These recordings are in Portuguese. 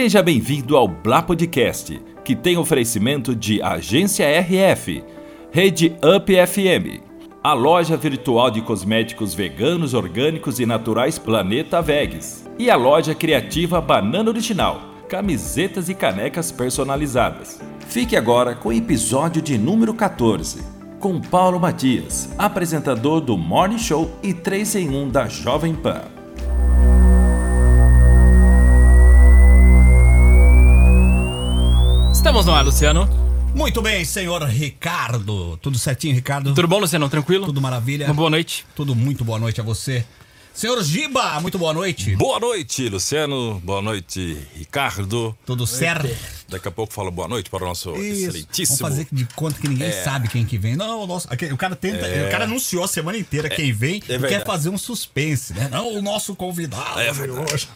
Seja bem-vindo ao Blá Podcast, que tem oferecimento de Agência RF, Rede Up FM, a loja virtual de cosméticos veganos, orgânicos e naturais Planeta Vegas e a loja criativa Banana Original, camisetas e canecas personalizadas. Fique agora com o episódio de número 14, com Paulo Matias, apresentador do Morning Show e 3 em 1 da Jovem Pan. Estamos no ar, Luciano. Muito bem, senhor Ricardo. Tudo certinho, Ricardo? Tudo bom, Luciano? Tranquilo? Tudo maravilha? Uma boa noite. Tudo muito boa noite a você. Senhor Giba, muito boa noite. Boa noite, Luciano. Boa noite, Ricardo. Tudo certo? Daqui a pouco falo boa noite para o nosso Isso. excelentíssimo. Vamos fazer de conta que ninguém sabe quem que vem. Não, o nosso, o cara tenta, o cara anunciou a semana inteira quem vem é e quer fazer um suspense, né? Não, o nosso convidado. É hoje.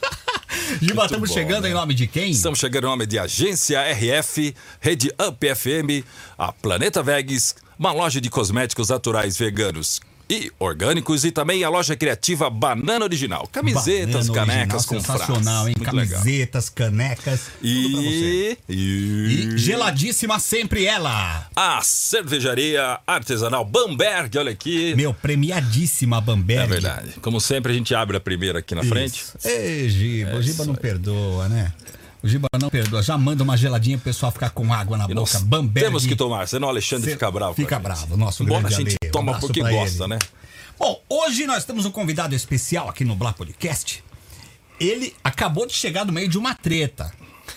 Giba, estamos bom, chegando né? em nome de quem? Estamos chegando em nome de Agência RF, Rede Up FM, a Planeta Vegas, uma loja de cosméticos naturais veganos e orgânicos e também a loja criativa Banana Original. Camisetas, Banana canecas original, com frases. Sensacional, hein? Muito legal. Camisetas, canecas. tudo pra você. E, e... E geladíssima sempre ela. a cervejaria artesanal Bamberg, olha aqui. Meu, premiadíssima Bamberg. É verdade. Como sempre, a gente abre a primeira aqui na frente. Isso. Ei, Giba, o Giba não perdoa, né? O Giba não perdoa. Já manda uma geladinha pro pessoal ficar com água na E boca. Bamberg. temos que tomar, senão o Alexandre Cê- fica bravo. Fica bravo, nosso Bom, grande a gente toma porque gosta, ele. né? Bom, hoje nós temos um convidado especial aqui no Blá Podcast. Ele acabou de chegar no meio de uma treta.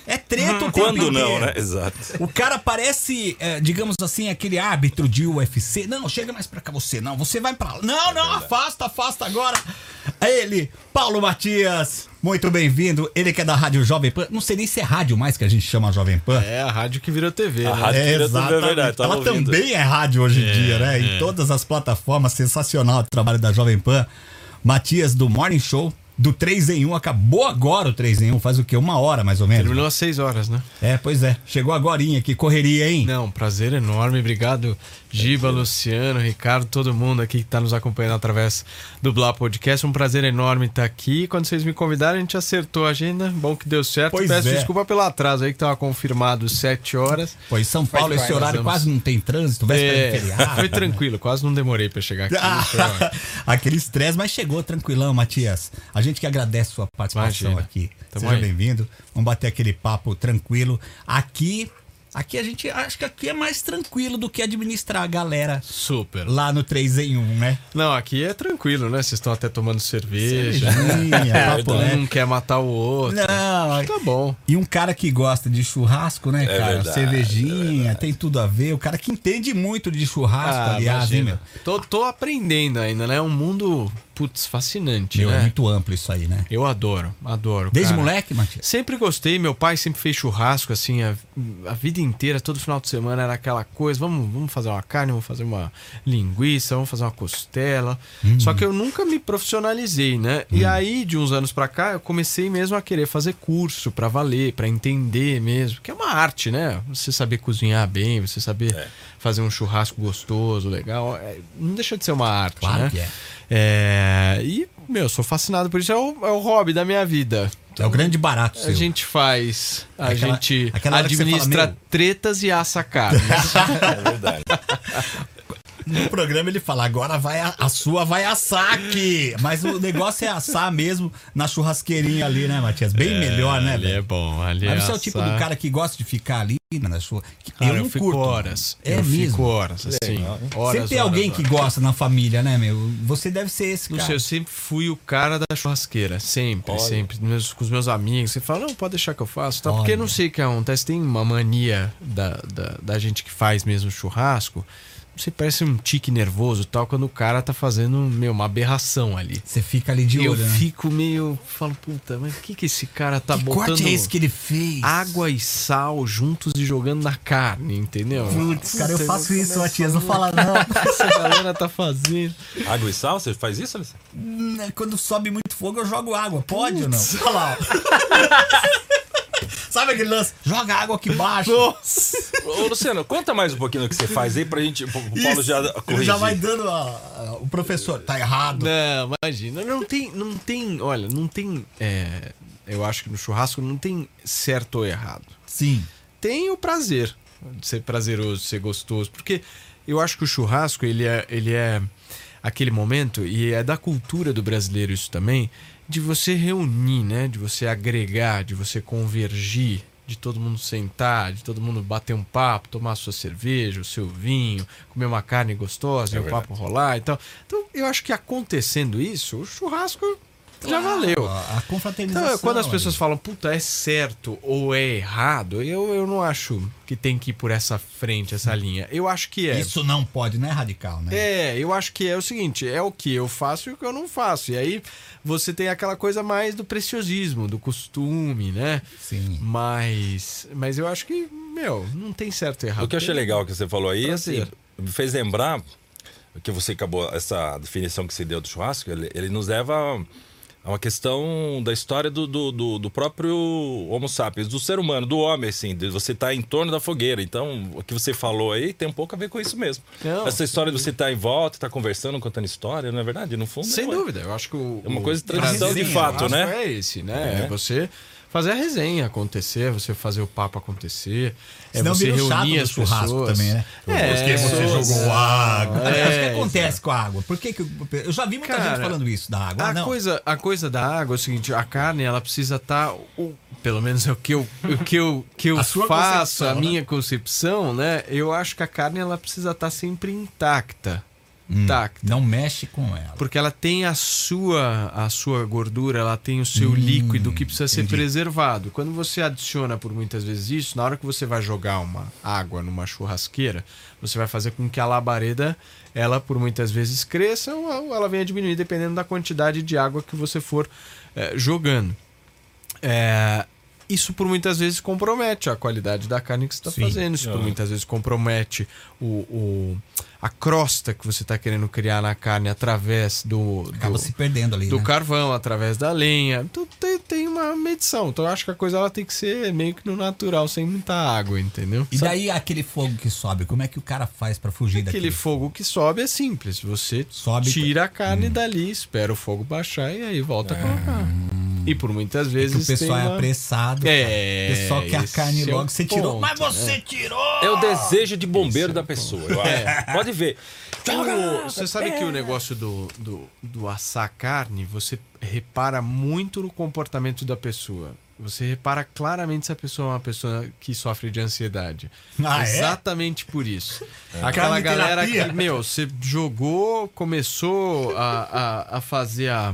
É treta o tempo Quando não, né? Exato. O cara parece, é, digamos assim, aquele árbitro de UFC. Não, chega mais pra cá você, não. Você vai pra lá. Não, não, afasta, afasta agora. É ele, Paulo Matias. Muito bem-vindo. Ele que é da Rádio Jovem Pan. Não sei nem se é rádio mais que a gente chama Jovem Pan. É a rádio que virou TV, A né? rádio- É, que virou TV, é exatamente. verdade, Ela ouvindo. também é rádio hoje em dia, né? Em todas as plataformas. Sensacional o trabalho da Jovem Pan. Matias do Morning Show. Do 3 em 1, acabou agora o 3 em 1, faz o quê? Uma hora mais ou menos. Terminou às 6 horas, né? É, pois é. Chegou agorinha, que correria, hein? Não, prazer enorme. Obrigado, Giba, Luciano, Ricardo, todo mundo aqui que tá nos acompanhando através do Blá Podcast. Um prazer enorme estar aqui. Quando vocês me convidaram, a gente acertou a agenda. Bom que deu certo. Pois Peço é. desculpa pelo atraso aí, que tava confirmado 7 horas. Pois São Paulo, esse horário quase não tem trânsito, véspera É, de feriado. foi tranquilo, quase não demorei pra chegar aqui. Ah, Aquele estresse, mas chegou tranquilão, Matias. A gente que agradece sua participação Imagina. aqui. Tamo Seja bem-vindo. Vamos bater aquele papo tranquilo. Aqui, aqui a gente acho que aqui é mais tranquilo do que administrar a galera Super. lá no 3 em 1, né? Não, aqui é tranquilo, né? Vocês estão até tomando cerveja. Cervejinha, papo Um leve. não quer matar o outro. Não, Tá bom. E um cara que gosta de churrasco, né, cara? verdade, Cervejinha, tem tudo a ver. O cara que entende muito de churrasco, aliás, hein, meu? Ah, imagina. Tô, tô aprendendo ainda, né? É um mundo, putz, fascinante, Meu, é né? muito amplo isso aí, né? Eu adoro, adoro. Desde cara. moleque, Matias? Sempre gostei, meu pai sempre fez churrasco, assim, a, a vida inteira, todo final de semana era aquela coisa, vamos, vamos fazer uma carne, vamos fazer uma linguiça, vamos fazer uma costela. Hum. Só que eu nunca me profissionalizei, né? E aí, de uns anos pra cá, eu comecei mesmo a querer fazer curso pra valer, pra entender mesmo, que é uma arte, né? Você saber cozinhar bem, você saber É. fazer um churrasco gostoso, legal, é, não deixa de ser uma arte, Claro né? que é. É, E, meu, sou fascinado por isso, é o, é o hobby da minha vida. É o grande barato A seu. gente faz, a Aquela- gente aquela administra fala, tretas e assa carnes. É verdade. No programa ele fala, agora vai a, a sua vai assar aqui. Mas o negócio é assar mesmo na churrasqueirinha ali, né, Matias? Bem melhor, né, ali é bom, ali Mas é você é o tipo do cara que gosta de ficar ali na sua. Cara, eu eu, não fico curto. horas. É eu mesmo. fico horas, assim. Horas, Sempre tem horas, alguém horas. que gosta na família, né, meu? Você deve ser esse Não cara. sei, eu sempre fui o cara da churrasqueira. Sempre, Olha. sempre. Meus- com os meus amigos. Você fala, não, pode deixar que eu faço. Tá? Porque não sei o que acontece. Tem uma mania da, da, da gente que faz mesmo churrasco. Você parece um tique nervoso tal, quando o cara tá fazendo, meu, uma aberração ali. Você fica ali de eu olho, né? fico meio. Falo, puta, mas o que, que esse cara tá que botando corte é esse que ele fez? água e sal juntos e jogando na carne, entendeu? Putz, cara, eu faço isso, Matias, não fala não. o que Essa galera tá fazendo. Água e sal, você faz isso, Alessandro? Hum, Quando sobe muito fogo, eu jogo água. Pode ou não? Olha lá. Sabe aquele lance? Joga água aqui embaixo. Nossa! Ô, Luciano, conta mais um pouquinho do que você faz aí pra gente. O Paulo já Ele corrigir. já vai dando a- a- o professor. Tá errado. Não, imagina. Não tem. Não tem. Olha, não tem. é, eu acho que no churrasco não tem certo ou errado. Sim. Tem o prazer de ser prazeroso, de ser gostoso, porque eu acho que o churrasco ele é, ele é aquele momento e é da cultura do brasileiro isso também de você reunir, né? De você agregar, de você convergir, de todo mundo sentar, de todo mundo bater um papo, tomar sua cerveja, o seu vinho, comer uma carne gostosa É e o papo rolar e tal. Então, eu acho que acontecendo isso, o churrasco já valeu. A, confraternização. Então, quando as pessoas ali. falam, puta, é certo ou é errado, eu, eu não acho que tem que ir por essa frente, essa linha. Eu acho que é. Isso não pode, não é radical, né? É, eu acho que é o seguinte, é o que eu faço e o que eu não faço. E aí você tem aquela coisa mais do preciosismo, do costume, né? Sim. Mas, mas eu acho que, meu, não tem certo e errado. O que eu achei legal que você falou aí, assim, me fez lembrar que você acabou, essa definição que você deu do churrasco, ele, ele nos leva a uma questão da história do, do, do- do próprio Homo sapiens, do ser humano, do homem, assim, de você estar em torno da fogueira. Então, o que você falou aí tem um pouco a ver com isso mesmo. Não. Essa história de você estar em volta, estar conversando, contando história, não é verdade? No fundo, Sem é. dúvida, eu acho que o. É uma coisa de tradição de fato, né? É esse, né? É. É. você fazer a resenha acontecer, você fazer o papo acontecer. É Senão você o chato reunir as churrasco pessoas. também, né? É, Depois que você jogou água. É, o que acontece com a água? Por que, que eu- eu já vi muita Cara, gente falando isso da água. A Ah, não. coisa, a coisa da água é o seguinte, a carne ela precisa estar, pelo menos é o que eu, o que eu, que eu A faço, a concepção, minha concepção, né? Eu acho que a carne ela precisa estar sempre intacta, intacta. Não mexe com ela. Porque ela tem a sua, a sua gordura, ela tem o seu líquido que precisa ser Hum, entendi. preservado. Quando você adiciona por muitas vezes isso, na hora que você vai jogar uma água numa churrasqueira, você vai fazer com que a labareda, ela por muitas vezes cresça ou ela venha diminuir, dependendo da quantidade de água que você for eh, jogando. É, isso por muitas vezes compromete a qualidade da carne que você está fazendo. Isso por Aham. muitas vezes compromete o, o- a crosta que você está querendo criar na carne através do, Acaba do, se perdendo ali. do né? carvão, através da lenha. Então tem, tem uma medição. Então eu acho que a coisa ela tem que ser meio que no natural, sem muita água, entendeu? E daí aquele fogo que sobe, como é que o cara faz pra fugir Aquele daquele fogo que sobe é simples. Você Sobe- tira a Hum. carne dali, espera o fogo baixar e aí volta a colocar. E por muitas É vezes. que o pessoal tem é uma- apressado. É, cara. O pessoal quer a carne é logo. Você tirou. ponto, Mas né? você tirou! É o desejo de bombeiro da pessoa. eu acho. Pode ver. O- você sabe que o negócio do, do, do assar carne, você repara muito no comportamento da pessoa. Você repara claramente se a pessoa é uma pessoa que sofre de ansiedade. Ah, é? Exatamente por isso. Aquela Carne galera que, meu, você jogou, começou a, a, a fazer a,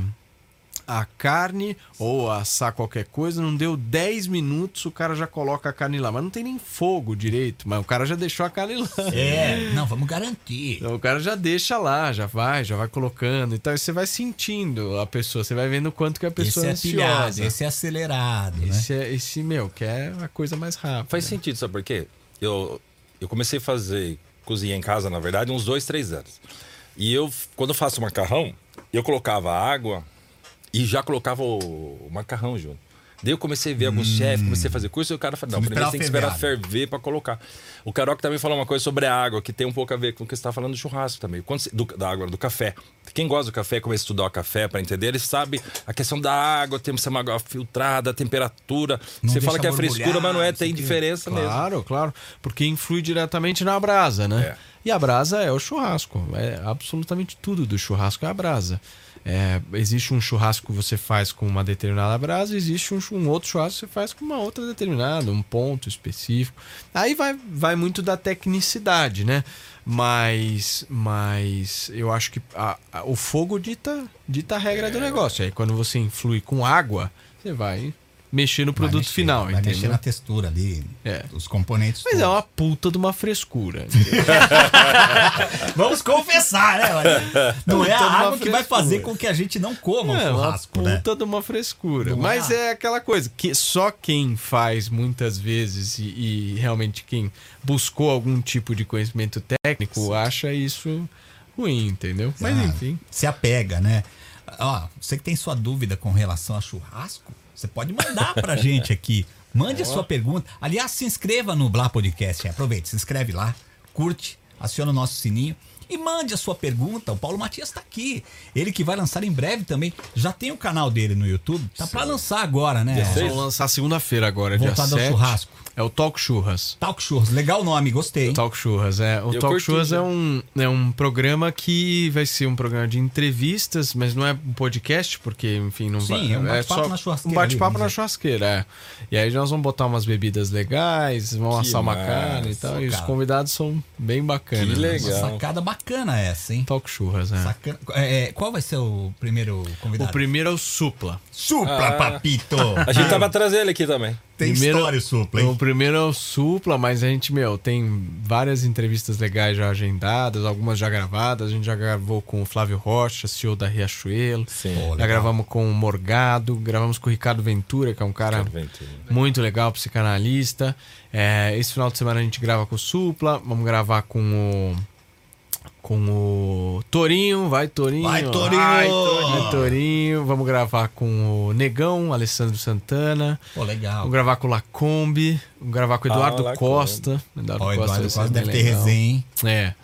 a carne ou assar qualquer coisa, não deu 10 minutos, o cara já coloca a carne lá. Mas não tem nem fogo direito, mas o cara já deixou a carne lá. É, não, vamos garantir. Então o cara já deixa lá, já vai, já vai colocando. Então você vai sentindo a pessoa, você vai vendo o quanto que a Esse pessoa é é pilhado, ansiosa. esse é acelerado, né? Esse, é, esse, meu, que é a coisa mais rápida. Faz sentido, sabe por quê? Eu, eu comecei a fazer cozinha em casa, na verdade, uns dois, três anos. E eu, quando eu faço macarrão, eu colocava água e já colocava o, o macarrão junto. Daí eu comecei a ver alguns chefes, comecei a fazer curso e o cara falou: não, Hum. Primeiro tem que esperar ferver a ferver pra colocar. O Caroca também falou uma coisa sobre a água, que tem um pouco a ver com o que você tá falando do churrasco também. Você- do, da água, do café. Quem gosta do café, começa a estudar o café pra entender, ele sabe a questão da água, tem que ser uma água filtrada, a temperatura. Não você fala que é frescura, mas não é, tem diferença mesmo. Claro, claro. Porque influi diretamente na brasa, né? É. E a brasa é o churrasco. É absolutamente tudo do churrasco é a brasa. É, existe um churrasco que você faz com uma determinada brasa, existe um, um outro churrasco que você faz com uma outra determinada, um ponto específico. Aí vai, vai muito da tecnicidade, né? Mas, mas eu acho que a- a- o fogo dita, dita a regra É. do negócio. Aí quando você influi com água, você vai mexer no produto mexer, final, Vai mexer entendeu? na textura ali, É. os componentes. Mas é todos. uma puta de uma frescura. Vamos confessar, né? Não é a uma água que vai fazer com que a gente não coma é o uma churrasco, né? puta de uma frescura. Não Mas é? é aquela coisa que só quem faz muitas vezes e, e realmente quem buscou algum tipo de conhecimento técnico acha isso ruim, entendeu? Mas Ah, enfim. Se apega, né? Ó, você que tem sua dúvida com relação a churrasco, você pode mandar pra gente aqui. Mande a sua pergunta. Aliás, se inscreva no Blá Podcast. hein? Aproveite, se inscreve lá, curte, aciona o nosso sininho. E mande a sua pergunta. O Paulo Matias está aqui. Ele que vai lançar em breve também. Já tem o canal dele no YouTube. Tá para lançar agora, né? Nós vamos lançar segunda-feira agora, Voltado dia ao 7. churrasco. É o Talk Churras. Talk Churros. Legal o nome, gostei. Talk Churras, é. O Eu Talk curti, Churras já. é um, é um programa que vai ser um programa de entrevistas, mas não é um podcast, porque, enfim, não Sim, vai. é um bate-papo na churrasqueira Um bate-papo na vamos churrasqueira, é. E aí nós vamos botar umas bebidas legais, vamos Que assar uma massa, carne e tal. E os cara. convidados são bem bacanas. Que né? legal. Uma sacada bacana essa, hein? Talk Churras, é. Sacana. É, qual vai ser o primeiro convidado? O primeiro é o Supla. Supla, Ah. papito! A gente pra trazer ele aqui também. Tem Primeiro- história o Supla, O hein? primeiro é o Supla, mas a gente, meu, tem várias entrevistas legais já agendadas, algumas já gravadas. A gente já gravou com o Flávio Rocha, CEO da Riachuelo. Sim. Pô, Já gravamos com o Morgado, gravamos com o Ricardo Ventura, que é um cara muito legal, psicanalista. É, esse final de semana a gente grava com o Supla, vamos gravar com o. Com o Torinho, vai Torinho. Vai, Torinho! Vai, Torinho. Torinho. Vamos gravar com o Negão, Alessandro Santana. Pô, legal. Vamos gravar com o Lacombe, vamos gravar com o Ah, Eduardo Lacombe. Costa. Eduardo Ó, Costa, Eduardo vai Costa deve ter legal. resenha, hein? É.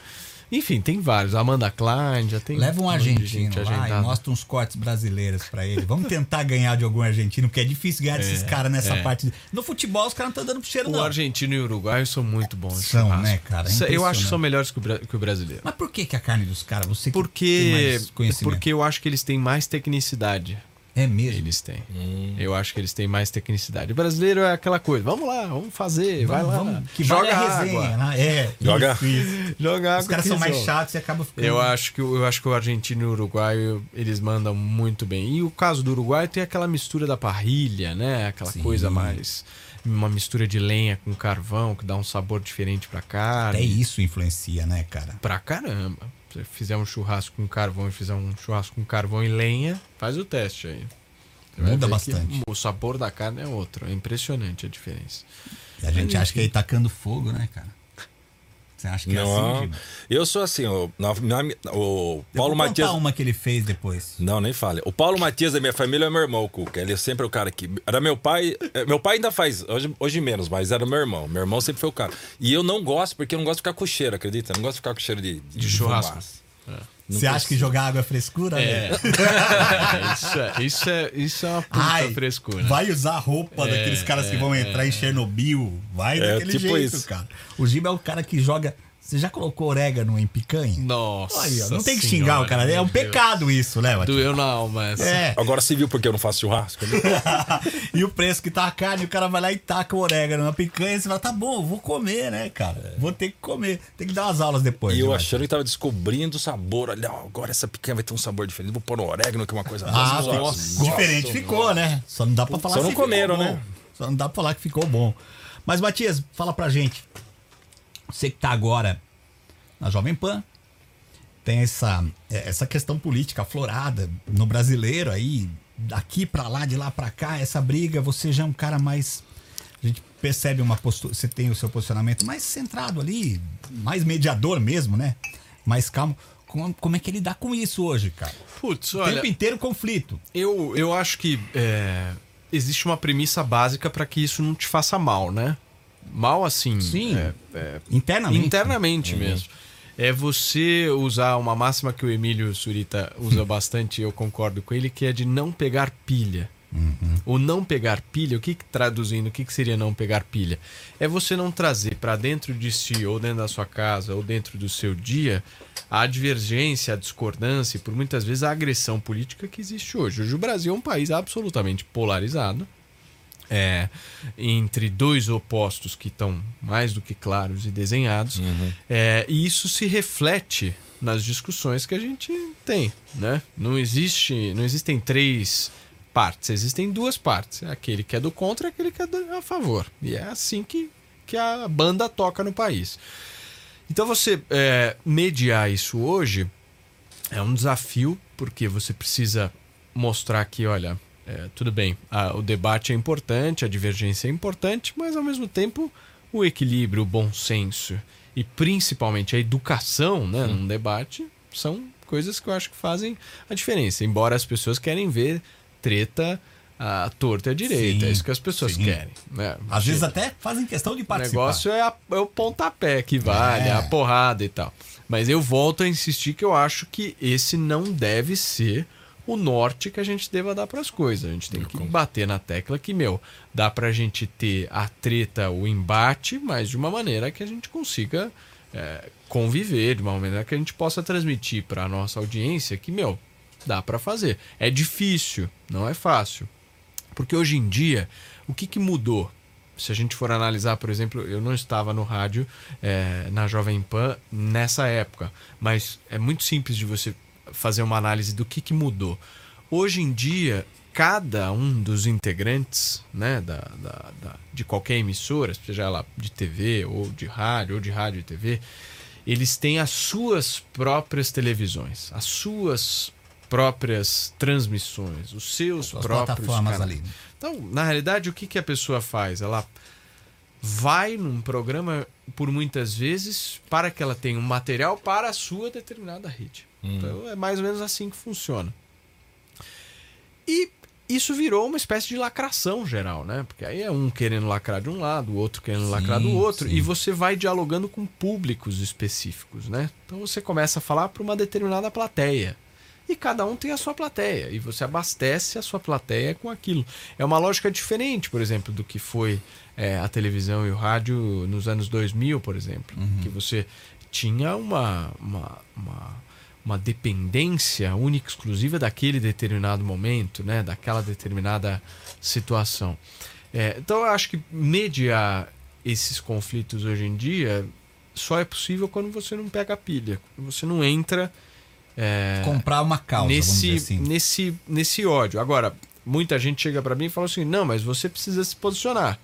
Enfim, tem vários. Amanda Klein, já tem. Leva um de argentino lá e agendada. mostra uns cortes brasileiros pra ele. Vamos tentar ganhar de algum argentino, porque é difícil ganhar desses caras nessa é. parte. No futebol, os caras não estão dando pro cheiro, O não. argentino e o uruguaio são muito bons. São, né, cara? É Eu acho que são melhores que o, que o brasileiro. Mas por que, que a carne dos caras? Você Porque, porque eu acho que eles têm mais tecnicidade. É mesmo. Eles têm. Eu acho que eles têm mais tecnicidade. O brasileiro é aquela coisa. Vamos lá, vamos fazer, vai lá. Vamos, que joga vale a resenha, água. né? É. Joga- Isso. Joga água. Os caras são mais chatos e acaba ficando. Eu acho que o- eu acho que o argentino e o uruguaio eles mandam muito bem. E o caso do Uruguai tem aquela mistura da parrilha, né? Aquela Sim. coisa mais uma mistura de lenha com carvão que dá um sabor diferente pra carne. Até isso influencia, né, cara? Pra caramba. Se fizer um churrasco com carvão e fizer um churrasco com carvão e lenha, faz o teste aí. Você Muda bastante. O sabor da carne é outro. É impressionante a diferença. E a gente acha que ele tacando fogo, né, cara? Você acha que é Não, assim, Giba? eu sou assim, o, na- na- o Eu Paulo vou Matias. uma que ele fez depois. Não, nem fale. O Paulo Matias da minha família é meu irmão, o Cuca. Ele é sempre o cara que. Era meu pai. é, Meu pai ainda faz, hoje, hoje menos, mas era meu irmão. Meu irmão sempre foi o cara. E eu não gosto, porque eu não gosto de ficar com cheiro, acredita? Eu não gosto de ficar com cheiro de, De churrasco. fumaça. Você acha que jogar água é frescura? É. né? isso, é, isso, é, isso é uma puta Ai, frescura. vai usar a roupa daqueles caras que vão entrar em Chernobyl. Vai É, daquele tipo jeito, isso. cara. O Giba é o cara que joga. Você já colocou orégano em picanha? Nossa. Aí, ó, não tem que senhora, xingar o cara. É um Deus. pecado isso, né, Matias? Doeu na alma essa. É. Agora você viu porque eu não faço churrasco? né? e o preço que tá a carne, o cara vai lá e taca o orégano na picanha e você fala, tá bom, vou comer, né, cara? Vou ter que comer. Tem que dar umas aulas depois. E eu Giba. achando que tava descobrindo o sabor. Olha, ó, agora essa picanha vai ter um sabor diferente. Vou pôr no orégano, que é uma coisa Ah, gostosa. ficou- diferente ficou, né? Só não dá pra falar Só não comeram, né? Só não dá pra falar que ficou bom. Mas, Matias, fala pra gente. Você que tá agora na Jovem Pan, tem essa, é, essa questão política aflorada no brasileiro aí, daqui pra lá, de lá pra cá, essa briga, você já é um cara mais. A gente percebe uma postura, você tem o seu posicionamento mais centrado ali, mais mediador mesmo, né? Mais calmo. Como, como é que ele dá com isso hoje, cara? Putz, O olha, tempo inteiro conflito. eu, eu acho que é, existe uma premissa básica para que isso não te faça mal, né? Mal assim. Sim. é- é Internamente. internamente mesmo. É você usar uma máxima que o Emílio Surita usa bastante, e eu concordo com ele, que é de não pegar pilha. O não pegar pilha, o que, que traduzindo, o que, que seria não pegar pilha? É você não trazer para dentro de si, ou dentro da sua casa, ou dentro do seu dia, a divergência, a discordância e por muitas vezes a agressão política que existe hoje. Hoje o Brasil é um país absolutamente polarizado é, entre dois opostos que estão mais do que claros e desenhados. É, e isso se reflete nas discussões que a gente tem, né? Não existe, não existem três partes, existem duas partes. É aquele que é do contra e aquele que é do- a favor. E é assim que, que a banda toca no país. Então você é, mediar isso hoje é um desafio, porque você precisa mostrar que, olha, é, tudo bem, a- o debate é importante, a divergência é importante, mas ao mesmo tempo o equilíbrio, o bom senso e principalmente a educação né, num debate são coisas que eu acho que fazem a diferença. Embora as pessoas querem ver treta a torta e a direita. Sim, é isso que as pessoas sim. querem. Né? Às vezes até fazem questão de O participar. negócio é, a- é o pontapé que vale, É. a porrada e tal. Mas eu volto a insistir que eu acho que esse não deve ser o norte que a gente deva dar para as coisas. A gente tem que bater na tecla que, meu, dá pra gente ter a treta, o embate, mas de uma maneira que a gente consiga é, conviver, de uma maneira que a gente possa transmitir para nossa audiência que, meu, dá para fazer. É difícil, não é fácil. Porque hoje em dia, o que, que mudou? Se a gente for analisar, por exemplo, eu não estava no rádio eh, na Jovem Pan nessa época, mas é muito simples de você fazer uma análise do que, que mudou. Hoje em dia, cada um dos integrantes né, da, da- da- de qualquer emissora, seja ela de TV ou de rádio, ou de rádio e TV, eles têm as suas próprias televisões, as suas próprias transmissões, os seus Suas próprios plataformas canais. ali. Então, na realidade, o que, que a pessoa faz? Ela vai num programa por muitas vezes para que ela tenha um material para a sua determinada rede. Então, é mais ou menos assim que funciona. E isso virou uma espécie de lacração geral, né? Porque aí é um querendo lacrar de um lado, o outro querendo lacrar do outro, sim. e você vai dialogando com públicos específicos, né? Então você começa a falar para uma determinada plateia. E cada um tem a sua plateia, e você abastece a sua plateia com aquilo. É uma lógica diferente, por exemplo, do que foi é, a televisão e o rádio nos anos 2000, por exemplo. Que você tinha uma, uma, uma, uma dependência única e exclusiva daquele determinado momento, né? daquela determinada situação. É, então eu acho que mediar esses conflitos hoje em dia só é possível quando você não pega a pilha, quando você não entra é, Comprar uma causa, nesse, assim. nesse, nesse ódio. Agora, muita gente chega pra mim e fala assim: não, mas você precisa se posicionar.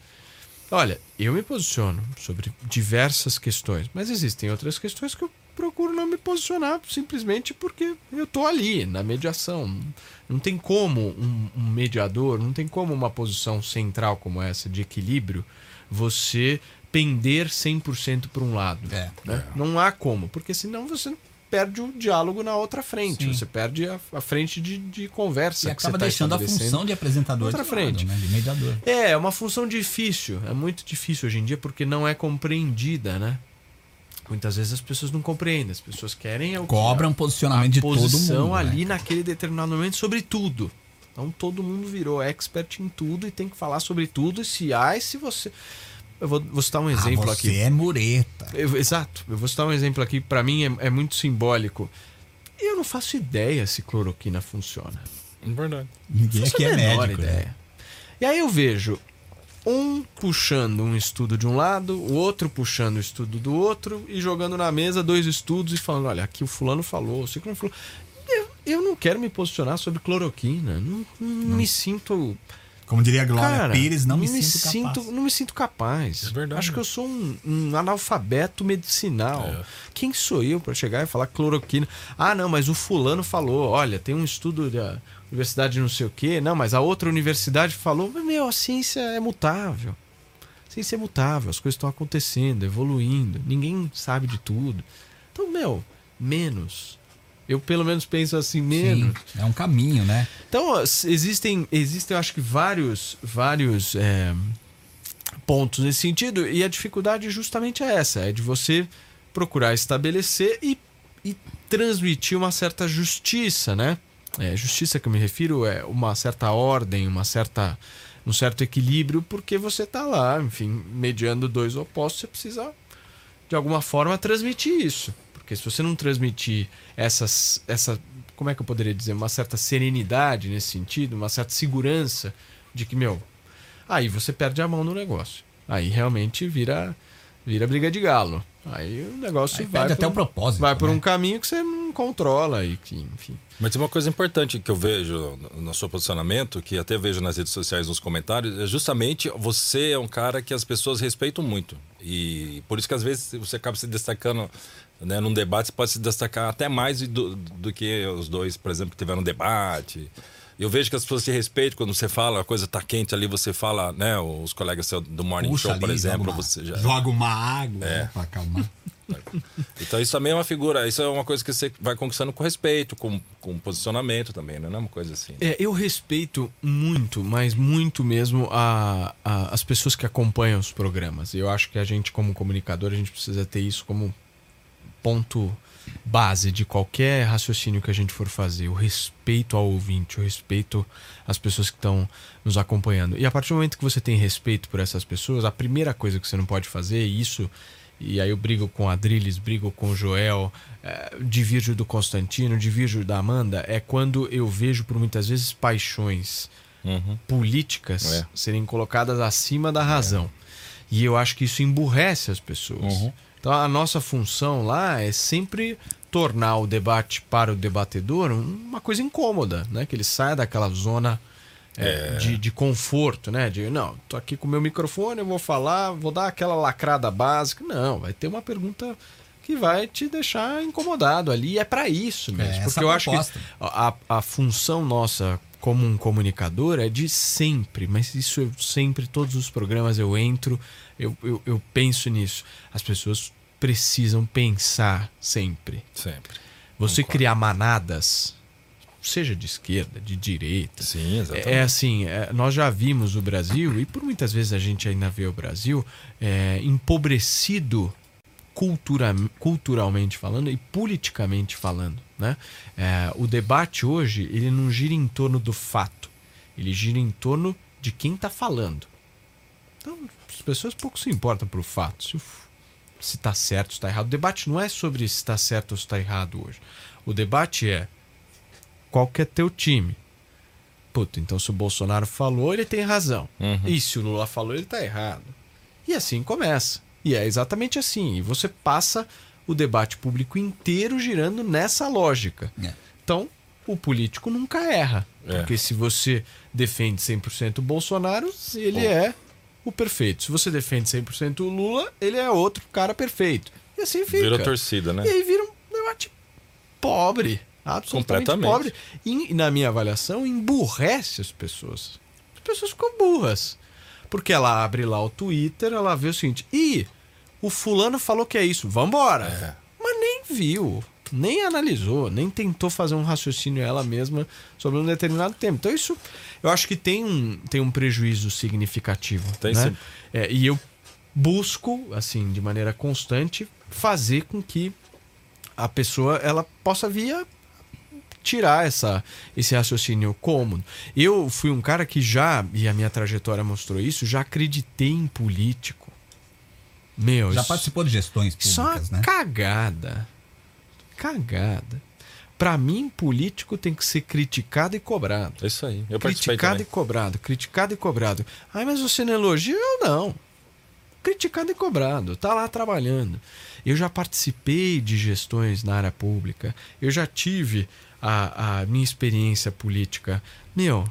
Olha, eu me posiciono sobre diversas questões, mas existem outras questões que eu procuro não me posicionar simplesmente porque eu tô ali na mediação. Não tem como um, um mediador, não tem como uma posição central como essa de equilíbrio você pender 100% para um lado. É. né? Não há como, porque senão você perde o diálogo na outra frente, Sim. você perde a, a frente de, de conversa. E que você acaba tá deixando a função de apresentador Outra de frente. lado, né? De mediador. É, é uma função difícil. É muito difícil hoje em dia porque não é compreendida, né? Muitas vezes as pessoas não compreendem. As pessoas querem é o Cobra um posicionamento de todo posição mundo. né? ali naquele determinado momento sobre tudo. Então todo mundo virou expert em tudo e tem que falar sobre tudo. E se ai, se você. Eu vou, vou citar um exemplo ah, aqui. você é mureta. Eu- exato. Eu vou citar um exemplo aqui, pra mim é, é muito simbólico. Eu não faço ideia se cloroquina funciona. Verdade. Ninguém aqui é médico. né? ideia. E aí eu vejo um puxando um estudo de um lado, o outro puxando o estudo do outro e jogando na mesa dois estudos e falando: olha, aqui o fulano falou, o ciclano falou. Eu, eu não quero me posicionar sobre cloroquina. Não, não me sinto. Como diria a Glória Cara, Pires, não, me, sinto, capaz. Não me sinto capaz. É verdade. Acho que eu sou um, um analfabeto medicinal. É. Quem sou eu para chegar e falar cloroquina? Ah, não, mas o fulano falou. Olha, tem um estudo da universidade não sei o quê. Não, mas a outra universidade falou. Meu, a ciência é mutável. A ciência é mutável. As coisas estão acontecendo, evoluindo. Ninguém sabe de tudo. Então, meu, menos. Eu pelo menos penso assim, menos. Sim, é um caminho, né? Então, existem, existem, eu acho que vários, vários é, pontos nesse sentido, e a dificuldade justamente é essa, é de você procurar estabelecer e, e transmitir uma certa justiça, né? É, justiça que eu me refiro é uma certa ordem, uma certa, um certo equilíbrio, porque você está lá, enfim, mediando dois opostos, você precisa de alguma forma transmitir isso. Porque se você não transmitir essas, essa, como é que eu poderia dizer, uma certa serenidade nesse sentido, uma certa segurança de que, meu, aí você perde a mão no negócio. Aí realmente vira vira briga de galo. Aí o negócio Aí vai perde por até o propósito, Vai por né? um caminho que você controla e que, enfim. Mas tem uma coisa importante que eu vejo no seu posicionamento, que até vejo nas redes sociais, nos comentários, é justamente você é um cara que as pessoas respeitam muito. E por isso que às vezes você acaba se destacando né, num debate, você pode se destacar até mais do, do que os dois, por exemplo, que tiveram um debate. Eu vejo que as pessoas se respeitam quando você fala, a coisa tá quente ali, você fala, né? Os colegas do Morning Puxa Show, por ali, exemplo, joga uma, você já. joga uma água É. né, pra acalmar. Então isso também é uma figura, isso é uma coisa que você vai conquistando com respeito, com, com posicionamento também, não é uma coisa assim. É, eu respeito muito, mas muito mesmo a, a, as pessoas que acompanham os programas. Eu acho que a gente, como comunicador, a gente precisa ter isso como ponto base de qualquer raciocínio que a gente for fazer, o respeito ao ouvinte, o respeito às pessoas que estão nos acompanhando. E a partir do momento que você tem respeito por essas pessoas, a primeira coisa que você não pode fazer, e isso, e aí eu brigo com a Adriles, brigo com o Joel, é, divirjo do Constantino, divirjo da Amanda, é quando eu vejo por muitas vezes paixões Uhum. políticas É. serem colocadas acima da razão. E eu acho que isso emburrece as pessoas. Uhum. Então a nossa função lá é sempre tornar o debate para o debatedor uma coisa incômoda, né? Que ele saia daquela zona é, de, de conforto, né? De não, tô aqui com o meu microfone, eu vou falar, vou dar aquela lacrada básica. Não, vai ter uma pergunta que vai te deixar incomodado ali. É para isso mesmo. É, porque eu acho que proposta. a, a função nossa como um comunicador é de sempre, mas isso eu sempre, todos os programas eu entro, eu, eu, eu penso nisso. As pessoas precisam pensar sempre. Sempre. Você Concordo. criar manadas, seja de esquerda, de direita. Sim, exatamente. É assim, é, nós já vimos o Brasil, e por muitas vezes a gente ainda vê o Brasil é, empobrecido cultura, culturalmente falando e politicamente falando. Né? É, o debate hoje ele não gira em torno do fato, ele gira em torno de quem está falando. Então, as pessoas pouco se importam por fato, se, o se está certo, se está errado. O debate não é sobre se está certo ou se está errado hoje. O debate é qual que é teu time. Puta, então se o Bolsonaro falou, ele tem razão. Uhum. E se o Lula falou, ele tá errado. E assim começa. E é exatamente assim. E você passa o debate público inteiro girando nessa lógica. É. Então, o político nunca erra. É. Porque se você defende 100% o Bolsonaro, ele Bom. é o perfeito. Se você defende 100% o Lula, ele é outro cara perfeito. E assim fica. Vira torcida, né? E aí vira um debate pobre. Absolutamente Completamente. pobre. E, na minha avaliação, emburrece as pessoas. As pessoas ficam burras. Porque ela abre lá o Twitter, ela vê o seguinte: ih, o fulano falou que é isso, vambora. É. Mas nem viu, nem analisou, nem tentou fazer um raciocínio ela mesma sobre um determinado tema. Então, isso eu acho que tem um, tem um prejuízo significativo. Tem né? sim. É, e eu busco, assim, de maneira constante, fazer com que a pessoa ela possa vir a tirar essa, esse raciocínio cômodo. Eu fui um cara que já, e a minha trajetória mostrou isso, já acreditei em político. Meu, Já isso- participou de gestões é públicas, né? cagada. Cagada. Pra mim, político tem que ser criticado e cobrado. É isso aí. Eu criticado e cobrado, criticado e cobrado. Ai, mas você não elogia? Eu não. Criticado e cobrado, tá lá trabalhando. Eu já participei de gestões na área pública, eu já tive a, a minha experiência política. Meu,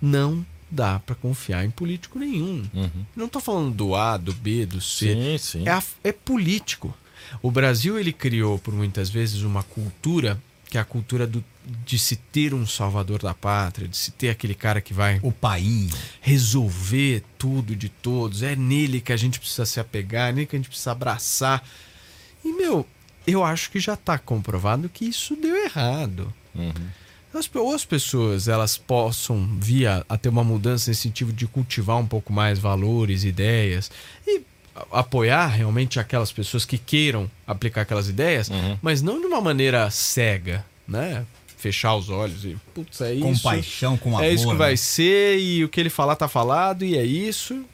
não dá pra confiar em político nenhum. Uhum. Não tô falando do A, do B, do C. Sim, sim. É, a- é político. O Brasil ele criou por muitas vezes uma cultura que é a cultura do, de se ter um salvador da pátria, de se ter aquele cara que vai O país. resolver tudo de todos. É nele que a gente precisa se apegar, é nele que a gente precisa abraçar. E meu, eu acho que já está comprovado que isso deu errado. Uhum. As, ou as pessoas elas possam vir a, a ter uma mudança nesse sentido de cultivar um pouco mais valores, ideias e apoiar realmente aquelas pessoas que queiram aplicar aquelas ideias, Uhum. mas não de uma maneira cega, né? Fechar os olhos e, putz, é Com isso. paixão, com amor. é isso que vai né? ser e o que ele falar tá falado e é isso.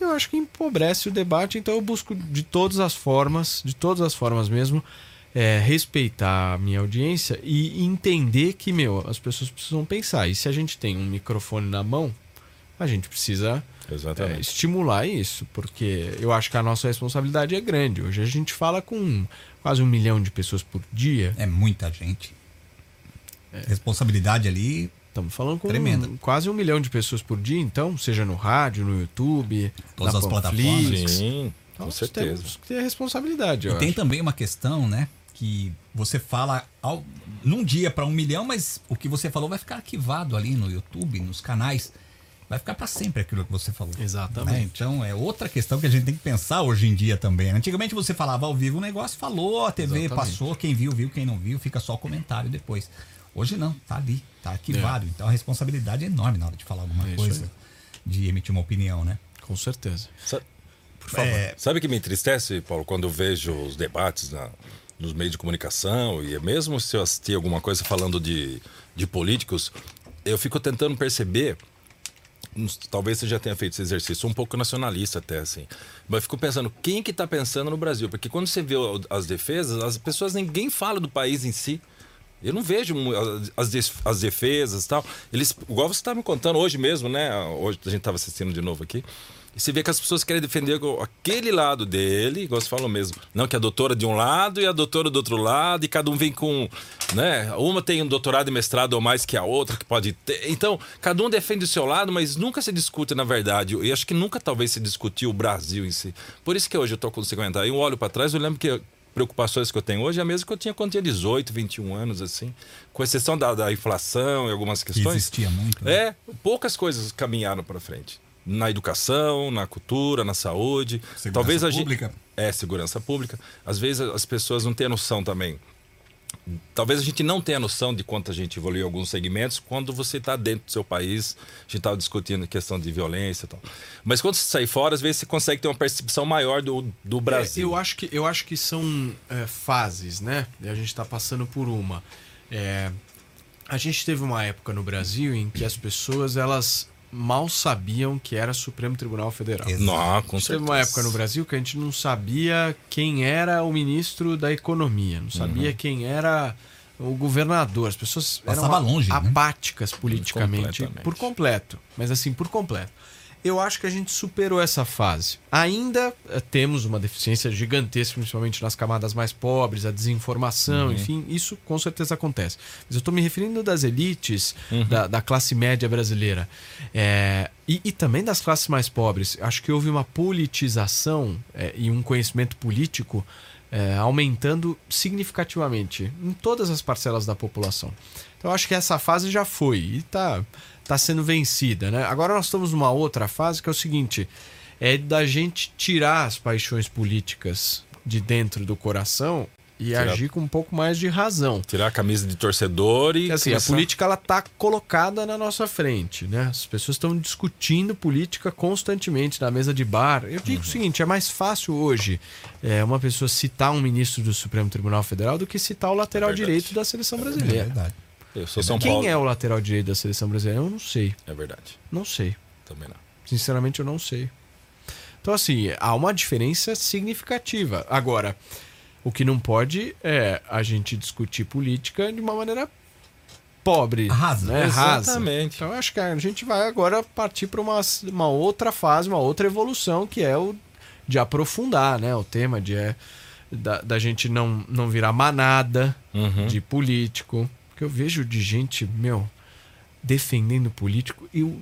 Eu acho que empobrece o debate, então eu busco de todas as formas, de todas as formas mesmo, é, respeitar a minha audiência e entender que, meu, as pessoas precisam pensar. E se a gente tem um microfone na mão, a gente precisa é, Exatamente. estimular isso, porque eu acho que a nossa responsabilidade é grande. Hoje a gente fala com quase um milhão de pessoas por dia. É muita gente. Responsabilidade ali. Estamos falando com Tremenda. um- quase um milhão de pessoas por dia, então, seja no rádio, no YouTube, Todas na as Panflix. plataformas. Sim, Então, com certeza. Temos que ter responsabilidade, eu E tem acho. também uma questão, né? Que você fala ao, num dia para um milhão, mas o que você falou vai ficar arquivado ali no YouTube, nos canais. Vai ficar para sempre aquilo que você falou. Exatamente. Né? Então é outra questão que a gente tem que pensar hoje em dia também. né? Antigamente você falava ao vivo o negócio, falou, a TV Exatamente. passou, quem viu, viu, quem não viu, fica só o comentário depois. Hoje não, tá ali, tá arquivado. Então a responsabilidade é enorme na hora de falar alguma É coisa, aí. de emitir uma opinião, né? Com certeza. Sa- Por favor. É, Sabe o que me entristece, Paulo, quando eu vejo os debates na- nos meios de comunicação e mesmo se eu assistir alguma coisa falando de, de políticos, eu fico tentando perceber, talvez você já tenha feito esse exercício, um pouco nacionalista até assim, mas fico pensando, quem que está pensando no Brasil? Porque quando você vê as defesas, as pessoas, ninguém fala do país em si. Eu não vejo as- as, defesas e tal. Eles, igual você estava me contando hoje mesmo, né? Hoje a gente estava assistindo de novo aqui. E você vê que as pessoas querem defender aquele lado dele, igual você falou mesmo. Não, que a doutora de um lado e a doutora do outro lado, e cada um vem com. né? Uma tem um doutorado e mestrado ou mais que a outra, que pode ter. Então, cada um defende o seu lado, mas nunca se discute, na verdade. E acho que nunca talvez se discutiu o Brasil em si. Por isso que hoje eu tô com 50 anos. Eu olho para trás, eu lembro que preocupações que eu tenho hoje é a mesma que eu tinha quando tinha 18, 21 anos, assim. Com exceção da, da inflação e algumas que questões. existia muito. né? É, poucas coisas caminharam para frente. Na educação, na cultura, na saúde. Segurança Talvez a gente pública. é segurança pública. Às vezes as pessoas não têm noção também. Talvez a gente não tenha noção de quanto a gente evoluiu em alguns segmentos quando você está dentro do seu país. A gente estava discutindo a questão de violência e tal. Mas quando você sai fora, às vezes você consegue ter uma percepção maior do, do Brasil. É, eu, acho que, eu acho que são é, fases, né? E a gente está passando por uma. É, a gente teve uma época no Brasil em que as pessoas elas mal sabiam que era Supremo Tribunal Federal. Não, com Teve certeza. uma época no Brasil que a gente não sabia quem era o ministro da Economia, não sabia quem era o governador. As pessoas Passava eram longe, né? apáticas politicamente Completamente. por completo. Mas assim, por completo. Eu acho que a gente superou essa fase. Ainda eh, temos uma deficiência gigantesca, principalmente nas camadas mais pobres, a desinformação, enfim, isso com certeza acontece. Mas eu estou me referindo das elites da, da classe média brasileira É, e, e também das classes mais pobres. Acho que houve uma politização eh, e um conhecimento político eh, aumentando significativamente em todas as parcelas da população. Então eu acho que essa fase já foi e está tá sendo vencida. Né? Agora nós estamos numa outra fase que é o seguinte: é da gente tirar as paixões políticas de dentro do coração e Tirar- agir com um pouco mais de razão. Tirar a camisa de torcedor e. Assim, a começar- política ela tá colocada na nossa frente, né? As pessoas estão discutindo política constantemente na mesa de bar. Eu digo o seguinte, é mais fácil hoje é, uma pessoa citar um ministro do Supremo Tribunal Federal do que citar o lateral Verdade. direito da seleção É brasileira. verdade. Eu sou São Quem Paulo. é o lateral direito da seleção brasileira? Eu não sei. É verdade. Não sei. Também não. Sinceramente, eu não sei. Então, assim, há uma diferença significativa. Agora, o que não pode é a gente discutir política de uma maneira pobre. Rasa. Né? Rasa. Exatamente. Então, eu acho que a gente vai agora partir para uma, uma outra fase, uma outra evolução, que é o de aprofundar né? o tema de, é, da, da gente não, não virar manada Uhum. de político. Porque eu vejo de gente, meu, defendendo político e o.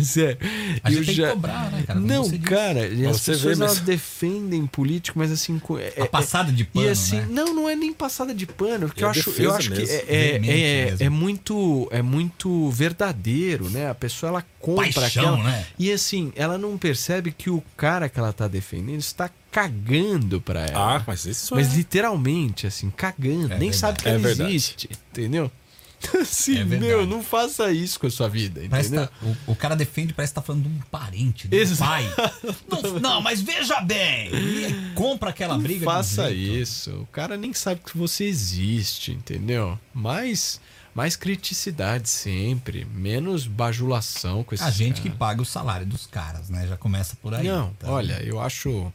Zé, A eu gente tem já... que cobrar, né, cara? Não, cara, as Você vê, pessoas mas- defendem político, mas assim. É, A passada de pano, e assim, né? não, não é nem passada de pano, porque É eu acho, eu acho que mesmo, é, é, é, é muito é muito verdadeiro, né? A pessoa ela compra Paixão, aquela né? e assim, ela não percebe que o cara que ela tá defendendo está cagando pra ela. Ah, mas isso Mas é. literalmente, assim, cagando. É nem verdade. sabe que É ela verdade. existe. Entendeu? Assim, É meu, não faça isso com a sua vida, Parece entendeu? tá- o, o cara defende, parece que tá falando de um parente, de um pai. Não, não, mas veja bem. E compra aquela briga. de um faça isso. O cara nem sabe que você existe, entendeu? Mais, mais criticidade sempre, menos bajulação com esses A gente que paga o salário dos caras, né? Já começa por aí. Não, Então, olha, eu acho,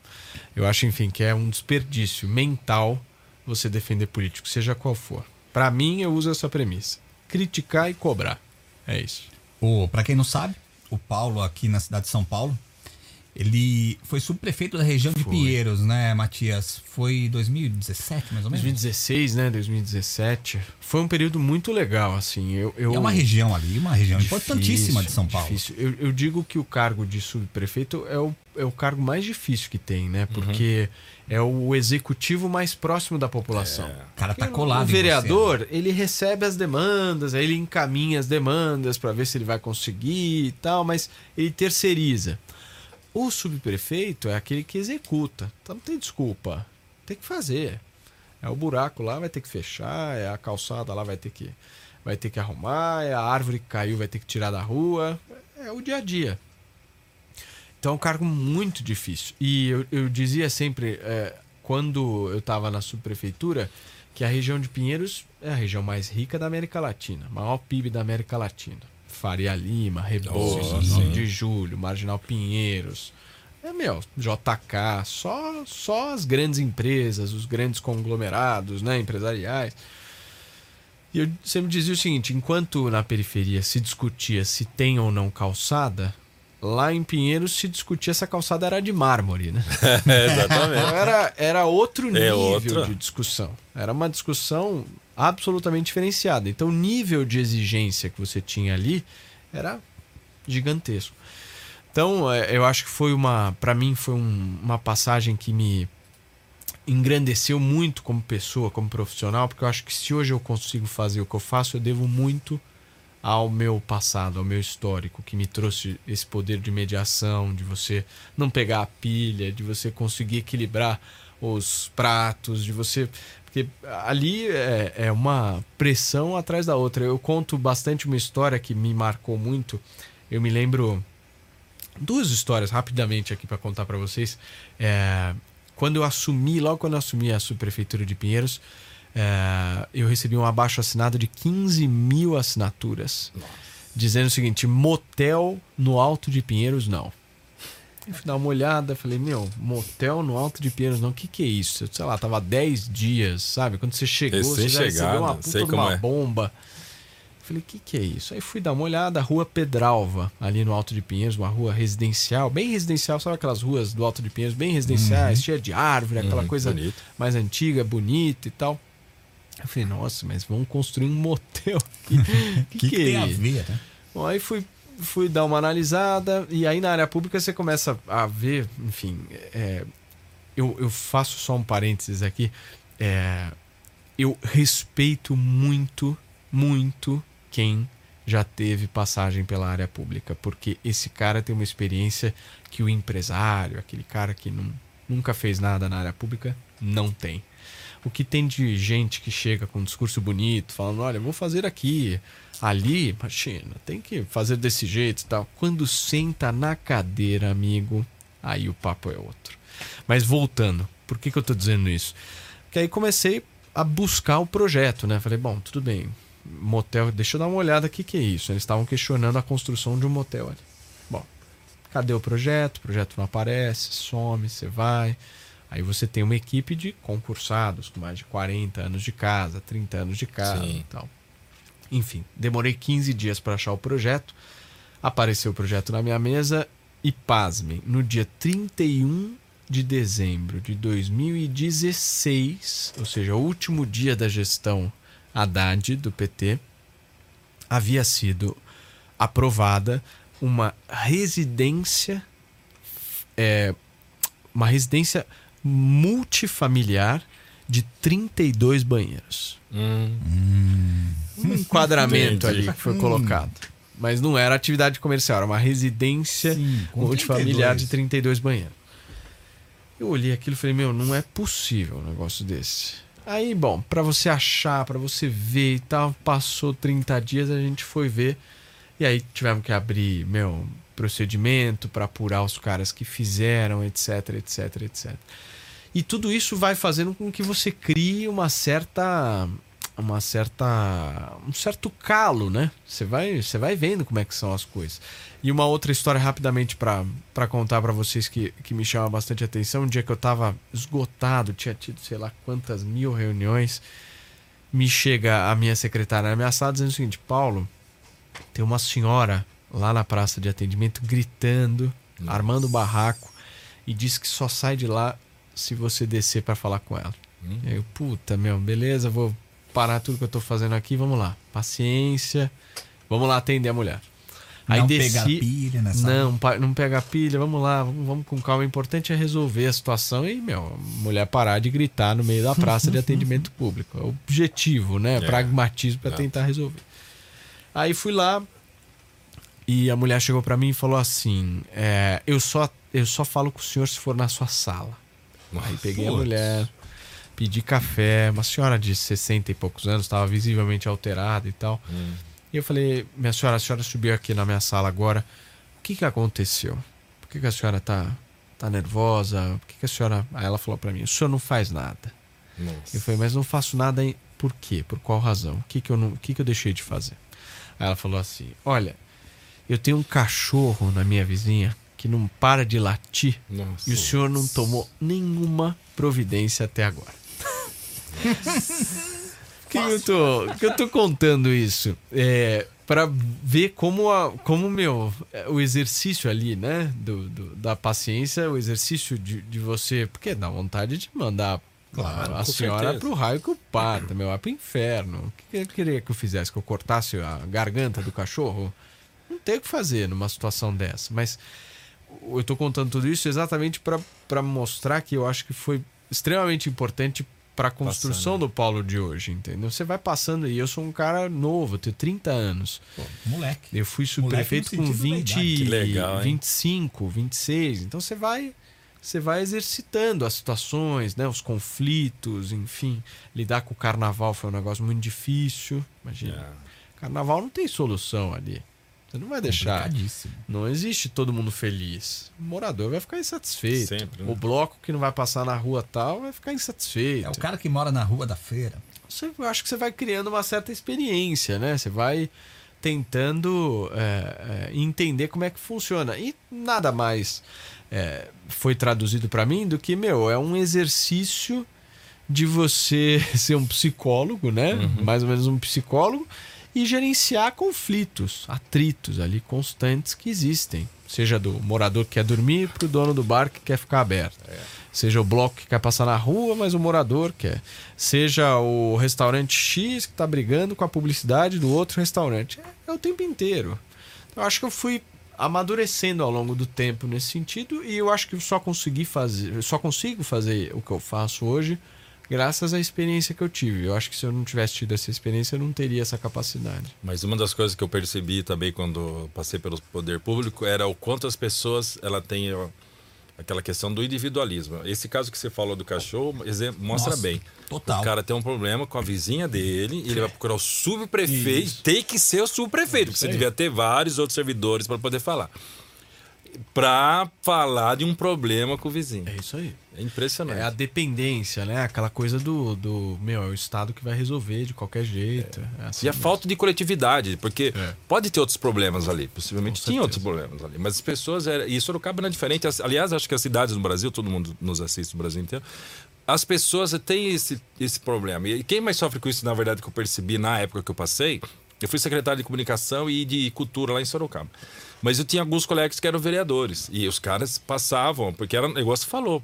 eu acho, enfim, que é um desperdício mental você defender político, seja qual for. Pra mim, eu uso essa premissa: criticar e cobrar. É isso. O, pra quem não sabe, o Paulo aqui na cidade de São Paulo, Ele foi subprefeito da região de Foi. Pinheiros, né, Matias? Foi 2017, mais ou menos? 2016, né? 2017. Foi um período muito legal, assim. Eu, eu... É uma região ali, uma região Difícil, importantíssima de São Paulo. difícil. Eu, eu digo que o cargo de subprefeito é o, é o cargo mais difícil que tem, né? Porque é o executivo mais próximo da população. O cara tá colado O em você, vereador, ele recebe as demandas, aí ele encaminha as demandas para ver se ele vai conseguir e tal, mas ele terceiriza. O subprefeito é aquele que executa. Então não tem desculpa. Tem que fazer. É o buraco lá, vai ter que fechar, é a calçada lá, vai ter que vai ter que arrumar, é a árvore que caiu, vai ter que tirar da rua. É o dia a dia. Então é um cargo muito difícil. E eu, eu dizia sempre, é, quando eu estava na subprefeitura, que a região de Pinheiros é a região mais rica da América Latina, maior PIB da América Latina. Faria Lima, Rebouças, Oh, 9 sim. de Julho, Marginal Pinheiros. É, meu, JK, só, só as grandes empresas, os grandes conglomerados né, empresariais. E eu sempre dizia o seguinte: enquanto na periferia se discutia se tem ou não calçada, lá em Pinheiros se discutia se a calçada era de mármore, né? É, exatamente. Então era, era outro É nível de discussão. Era uma discussão absolutamente diferenciada. Então o nível de exigência que você tinha ali era gigantesco. Então é, eu acho que foi uma, para mim foi um- uma passagem que me engrandeceu muito como pessoa, como profissional, porque eu acho que se hoje eu consigo fazer o que eu faço, eu devo muito ao meu passado, ao meu histórico, que me trouxe esse poder de mediação, de você não pegar a pilha, de você conseguir equilibrar os pratos, de você. Porque ali é, é uma pressão atrás da outra. Eu conto bastante uma história que me marcou muito. Eu me lembro duas histórias rapidamente aqui para contar para vocês. É, quando eu assumi, logo quando eu assumi a subprefeitura de Pinheiros, é, eu recebi um abaixo assinado de 15 mil assinaturas, dizendo o seguinte: motel no Alto de Pinheiros não. Eu fui dar uma olhada, falei, meu, motel no Alto de Pinheiros não, o que que é isso? Eu, sei lá, tava 10 dias, sabe? Quando você chegou, você já recebeu uma puta de uma é. bomba. Falei, o que, que é isso? Aí fui dar uma olhada, Rua Pedralva, ali no Alto de Pinheiros, uma rua residencial, bem residencial, sabe aquelas ruas do Alto de Pinheiros, bem residenciais, cheia de árvore, aquela Uhum, coisa bonito. mais antiga, bonita e tal. Eu falei, nossa, mas vamos construir um motel aqui. O que, que tem a isso? ver, né? Bom, aí fui, fui dar uma analisada, e aí na área pública você começa a ver, enfim, é, eu, eu faço só um parênteses aqui. é, eu respeito muito, muito quem já teve passagem pela área pública, porque esse cara tem uma experiência que o empresário, aquele cara que não, nunca fez nada na área pública, não tem. O que tem de gente que chega com um discurso bonito, falando: olha, vou fazer aqui, ali, imagina, tem que fazer desse jeito e tal. Quando senta na cadeira, amigo, aí o papo é outro. Mas voltando, por que, que eu tô dizendo isso? Porque aí comecei a buscar o projeto, né? Falei, bom, tudo bem, motel, deixa eu dar uma olhada aqui que é isso. Eles estavam questionando a construção de um motel ali. Bom, cadê o projeto? O projeto não aparece, some, você vai. Aí você tem uma equipe de concursados com mais de 40 anos de casa, 30 anos de casa Sim. e tal. Enfim, demorei 15 dias para achar o projeto. Apareceu o projeto na minha mesa e pasmem, no dia 31 de dezembro de 2016, ou seja, o último dia da gestão Haddad do PT, havia sido aprovada uma residência é, uma residência multifamiliar de 32 banheiros. Hum, Um enquadramento ali que foi colocado. Mas não era atividade comercial, era uma residência Sim, multifamiliar 32. de 32 banheiros. Eu olhei aquilo e falei, meu, não é possível um negócio desse. Aí, bom, pra você achar, pra você ver e tal, passou 30 dias, a gente foi ver. E aí tivemos que abrir, meu, procedimento pra apurar os caras que fizeram, etc, etc, etc. E tudo isso vai fazendo com que você crie uma certa uma certa um certo calo, né? Você vai você vai vendo como é que são as coisas. E uma outra história rapidamente pra contar pra vocês que, que me chama bastante atenção, um dia que eu tava esgotado, tinha tido sei lá quantas mil reuniões, me chega a minha secretária sala dizendo o seguinte: "Paulo, tem uma senhora lá na praça de atendimento gritando armando o barraco e disse que só sai de lá se você descer para falar com ela. Hum. E eu, puta, meu, beleza, vou parar tudo que eu tô fazendo aqui, vamos lá. Paciência, vamos lá atender a mulher. Aí não desci, pegar pilha nessa. não, não pega pilha, vamos lá, vamos, vamos com calma. O importante é resolver a situação e, meu, a mulher parar de gritar no meio da praça de atendimento público. É o objetivo, né? Pragmatismo para tentar resolver. Aí fui lá e a mulher chegou para mim e falou assim: é, eu, só, eu só falo com o senhor se for na sua sala. Aí peguei a Putz. mulher, pedi café, uma senhora de 60 e poucos anos, estava visivelmente alterada e tal. E eu falei, minha senhora, a senhora subiu aqui na minha sala agora. O que que aconteceu? Por que, que a senhora tá, tá nervosa? Por que, que a senhora. Aí ela falou pra mim, o senhor não faz nada. Nossa. Eu falei, mas não faço nada em... por quê? Por qual razão? O que que eu, não... o que que eu deixei de fazer? Aí ela falou assim, olha, eu tenho um cachorro na minha vizinha que não para de latir Nossa. e o senhor não tomou nenhuma providência até agora. que eu tô, que eu tô contando isso é para ver como a, como meu é, o exercício ali, né, do, do- da paciência, o exercício de, de você, porque dá vontade de mandar Claro, a senhora certeza. pro raio que o parta, meu, vai pro inferno. O que eu queria que eu fizesse? Que eu cortasse a garganta do cachorro? Não tem o que fazer numa situação dessa, mas eu tô contando tudo isso exatamente para mostrar que eu acho que foi extremamente importante para a construção do Paulo de hoje, entendeu? Você vai passando aí, eu sou um cara novo, eu tenho 30 anos. Moleque. Eu fui subprefeito com sentido da 20, idade. Que legal, hein? 25, 26. Então você vai você vai exercitando as situações, né, os conflitos, enfim. Lidar com o carnaval foi um negócio muito difícil, imagina. É. Carnaval não tem solução ali. Você não vai deixar Complicadíssimo. não existe todo mundo feliz. O morador vai ficar insatisfeito. Sempre, né? O bloco que não vai passar na rua tal vai ficar insatisfeito. É o cara que mora na rua da feira. Você, eu acho que você vai criando uma certa experiência, né? Você vai tentando é, é, entender como é que funciona. E nada mais é, foi traduzido para mim do que, meu, é um exercício de você ser um psicólogo, né? Mais ou menos um psicólogo e gerenciar conflitos, atritos ali constantes que existem. Seja do morador que quer dormir para o dono do bar que quer ficar aberto. Seja o bloco que quer passar na rua, mas o morador quer. Seja o restaurante X que está brigando com a publicidade do outro restaurante. É, é o tempo inteiro. Eu acho que eu fui amadurecendo ao longo do tempo nesse sentido e eu acho que eu só consegui fazer, eu só consigo fazer o que eu faço hoje graças à experiência que eu tive. Eu acho que se eu não tivesse tido essa experiência, eu não teria essa capacidade. Mas uma das coisas que eu percebi também quando passei pelo poder público era o quanto as pessoas ela têm ó, aquela questão do individualismo. Esse caso que você falou do cachorro exemplo, mostra Nossa, bem. total. O cara tem um problema com a vizinha dele, e ele vai procurar o subprefeito, Isso. tem que ser o subprefeito, porque você devia ter vários outros servidores para poder falar. Para falar de um problema com o vizinho. É isso aí. É impressionante. É a dependência, né? Aquela coisa do, do meu, é o Estado que vai resolver de qualquer jeito. É assim E a mesmo. falta de coletividade, porque É. pode ter outros problemas ali, possivelmente tinha outros problemas ali, mas as pessoas, era, e Sorocaba não é diferente, aliás, acho que as cidades no Brasil, todo mundo nos assiste no Brasil inteiro, as pessoas têm esse, esse problema. E quem mais sofre com isso, na verdade, que eu percebi na época que eu passei, eu fui secretário de comunicação e de cultura lá em Sorocaba. Mas eu tinha alguns colegas que eram vereadores, e os caras passavam, porque era negócio falou,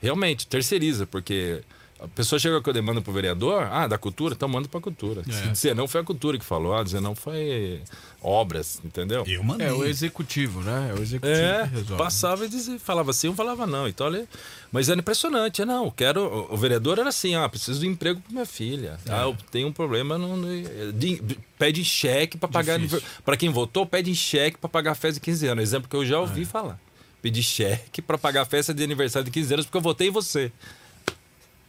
realmente, terceiriza, porque... A pessoa chega com a demanda pro vereador, ah, da cultura, então manda pra cultura. Se É. dizer não foi a cultura que falou, ah, dizer não foi obras, entendeu? Eu mandei. É o executivo, né? É o executivo É, que resolve. passava e dizia, falava sim, um falava não. Então, olha, mas era impressionante. é, Não, quero. O, vereador era assim: ah, preciso de emprego para minha filha. É. Ah, eu tenho um problema. No, no- de- pede cheque para pagar. Para quem votou, pede cheque para pagar a festa de 15 anos. Exemplo que eu já É. ouvi falar. Pedir cheque para pagar a festa de aniversário de 15 anos porque eu votei em você.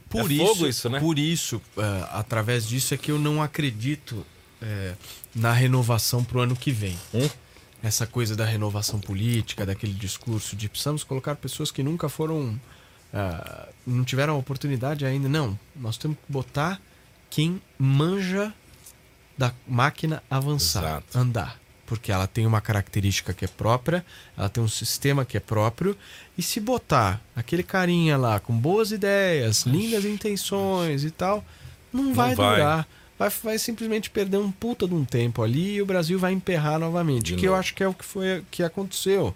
Por É isso, isso, né? Por isso, é, através disso é que eu não acredito é, na renovação pro ano que vem. Hum? Essa coisa da renovação política, daquele discurso de precisamos colocar pessoas que nunca foram. ah, não tiveram oportunidade ainda. Não. Nós temos que botar quem manja da máquina avançar, Exato. andar. Porque ela tem uma característica que é própria, ela tem um sistema que é próprio, e se botar aquele carinha lá com boas ideias, lindas intenções e tal, não, vai, vai. durar. Vai, vai simplesmente perder um puta de um tempo ali e o Brasil vai emperrar novamente. De que eu novo. acho que é o que foi que aconteceu.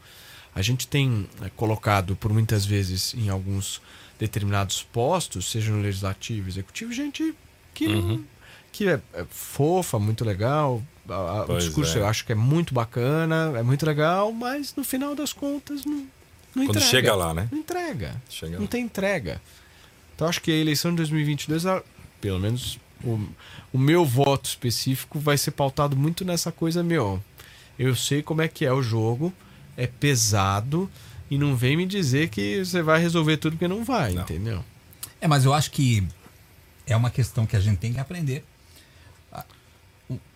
A gente tem é, colocado por muitas vezes em alguns determinados postos, seja no legislativo, executivo, gente que, Uhum. que é, é fofa, muito legal. A- a- o discurso é. eu acho que é muito bacana, é muito legal, mas no final das contas não, não Quando entrega. chega lá, né? Não entrega. Chega Não lá. tem entrega. Então acho que a eleição de 2022, ela- pelo menos o, o meu voto específico vai ser pautado muito nessa coisa, meu. Eu sei como é que é o jogo, é pesado e não vem me dizer que você vai resolver tudo porque não vai, Não. entendeu? É, mas eu acho que é uma questão que a gente tem que aprender.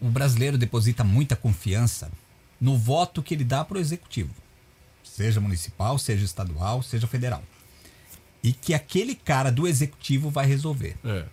O, brasileiro deposita muita confiança no voto que ele dá para o executivo, seja municipal, seja estadual, seja federal. E que aquele cara do executivo vai resolver. É.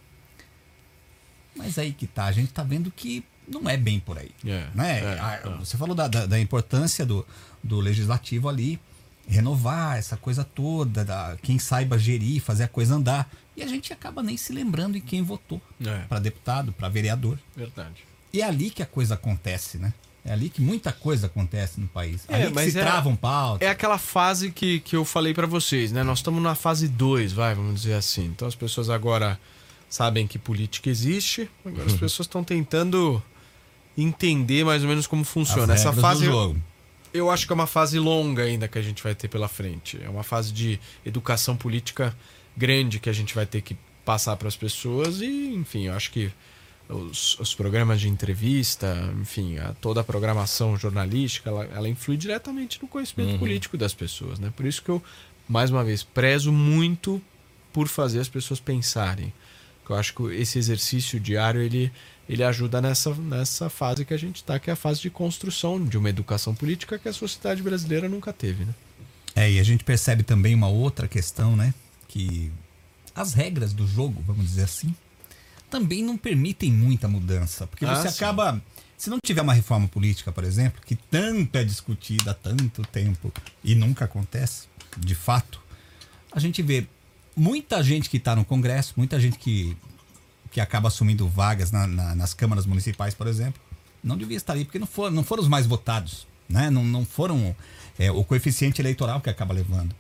Mas aí que tá, a gente tá vendo que não é bem por aí. É, né? é, A- é. Você falou da, da, da importância do, do legislativo ali, renovar essa coisa toda, da, quem saiba gerir, fazer a coisa andar. E a gente acaba nem se lembrando em quem votou É. para deputado, para vereador. Verdade. E é ali que a coisa acontece, né? É ali que muita coisa acontece no país. É, ali que mas se é- travam pautas. É aquela fase que, que eu falei pra vocês, né? Nós estamos na fase 2, vai, vamos dizer assim. Então as pessoas agora sabem que política existe, agora as pessoas estão tentando entender mais ou menos como funciona. Essa fase jogo. eu acho que é uma fase longa ainda que a gente vai ter pela frente. É uma fase de educação política grande que a gente vai ter que passar para as pessoas e, enfim, eu acho que os, os programas de entrevista, enfim, a- toda a programação jornalística, ela, ela influi diretamente no conhecimento político das pessoas, né? Por isso que eu, mais uma vez, prezo muito por fazer as pessoas pensarem. Eu acho que esse exercício diário ele, ele ajuda nessa, nessa fase que a gente está, que é a fase de construção de uma educação política que a sociedade brasileira nunca teve. Né? É, e a gente percebe também uma outra questão, né? Que as regras do jogo, vamos dizer assim, também não permitem muita mudança. Porque Ah, você sim. acaba. Se não tiver uma reforma política, por exemplo, que tanto é discutida há tanto tempo e nunca acontece, de fato, a gente vê muita gente que está no Congresso, muita gente que, que acaba assumindo vagas na- na- nas câmaras municipais, por exemplo, não devia estar ali, porque não foram, não foram os mais votados. Né? Não, não foram é, o coeficiente eleitoral que acaba levando.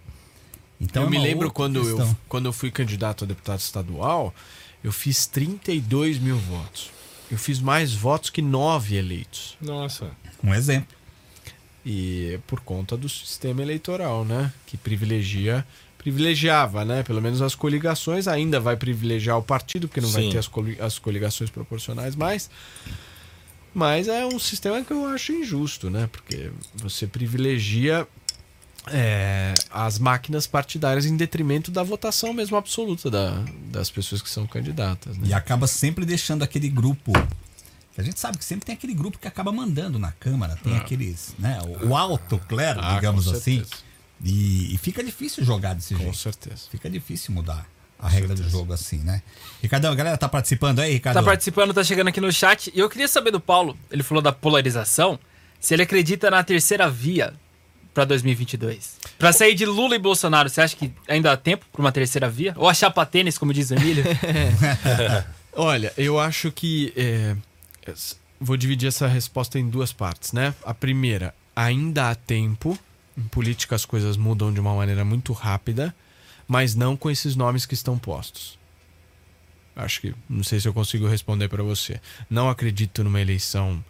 Então eu é me lembro quando eu, quando eu fui candidato a deputado estadual, eu fiz 32 mil votos. Eu fiz mais votos que nove eleitos. Nossa. Um exemplo. E por conta do sistema eleitoral, né? Que privilegia, privilegiava, né? Pelo menos as coligações, ainda vai privilegiar o partido, porque não vai Sim. ter as, coli- as coligações proporcionais mais. Mas é um sistema que eu acho injusto, né? Porque você privilegia é, as máquinas partidárias em detrimento da votação mesmo absoluta da- das pessoas que são candidatas. Né? E acaba sempre deixando aquele grupo. que A gente sabe que sempre tem aquele grupo que acaba mandando na Câmara, tem aqueles, né? O, o alto clero, Ah, digamos com assim. E, e fica difícil jogar desse Com jeito. certeza. Fica difícil mudar a regra do jogo assim, né? Ricardão, a galera tá participando aí, Ricardo? Tá participando, tá chegando aqui no chat. E eu queria saber do Paulo, ele falou da polarização, se ele acredita na terceira via pra 2022. Pra sair de Lula e Bolsonaro, você acha que ainda há tempo pra uma terceira via? Ou a chapa tênis, como diz o Emílio? Olha, eu acho que. é, vou dividir essa resposta em duas partes, né? A primeira, ainda há tempo. Em política as coisas mudam de uma maneira muito rápida, mas não com esses nomes que estão postos. Acho que. Não sei se eu consigo responder para você. Não acredito numa eleição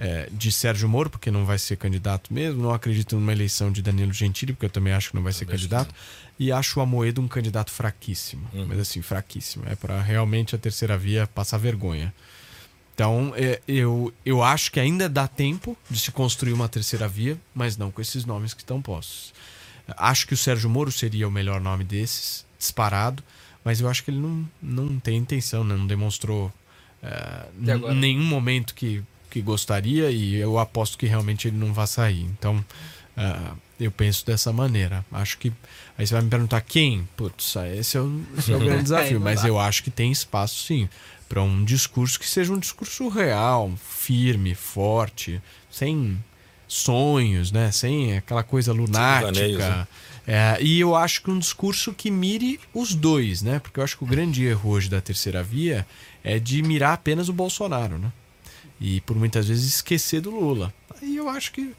é, de Sérgio Moro, porque não vai ser candidato mesmo. Não acredito numa eleição de Danilo Gentili, porque eu também acho que não vai ser candidato. E acho o Amoedo um candidato fraquíssimo. Mas assim, fraquíssimo. É para realmente a terceira via passar vergonha. Então, é, eu, eu acho que ainda dá tempo de se construir uma terceira via, mas não com esses nomes que estão postos. Acho que o Sérgio Moro seria o melhor nome desses, disparado, mas eu acho que ele não, não tem intenção, né? não demonstrou em nenhum momento que, que gostaria e eu aposto que realmente ele não vai sair. Então, é, eu penso dessa maneira. Acho que. Aí você vai me perguntar quem? Putz, esse é o, esse é o grande desafio, não mas eu acho que tem espaço sim para um discurso que seja um discurso real, firme, forte, sem sonhos, né? Sem aquela coisa devaneios, né? lunática. É, e eu acho que um discurso que mire os dois, né? Porque eu acho que o grande erro hoje da terceira via é de mirar apenas o Bolsonaro, né? E por muitas vezes esquecer do Lula. Aí eu acho que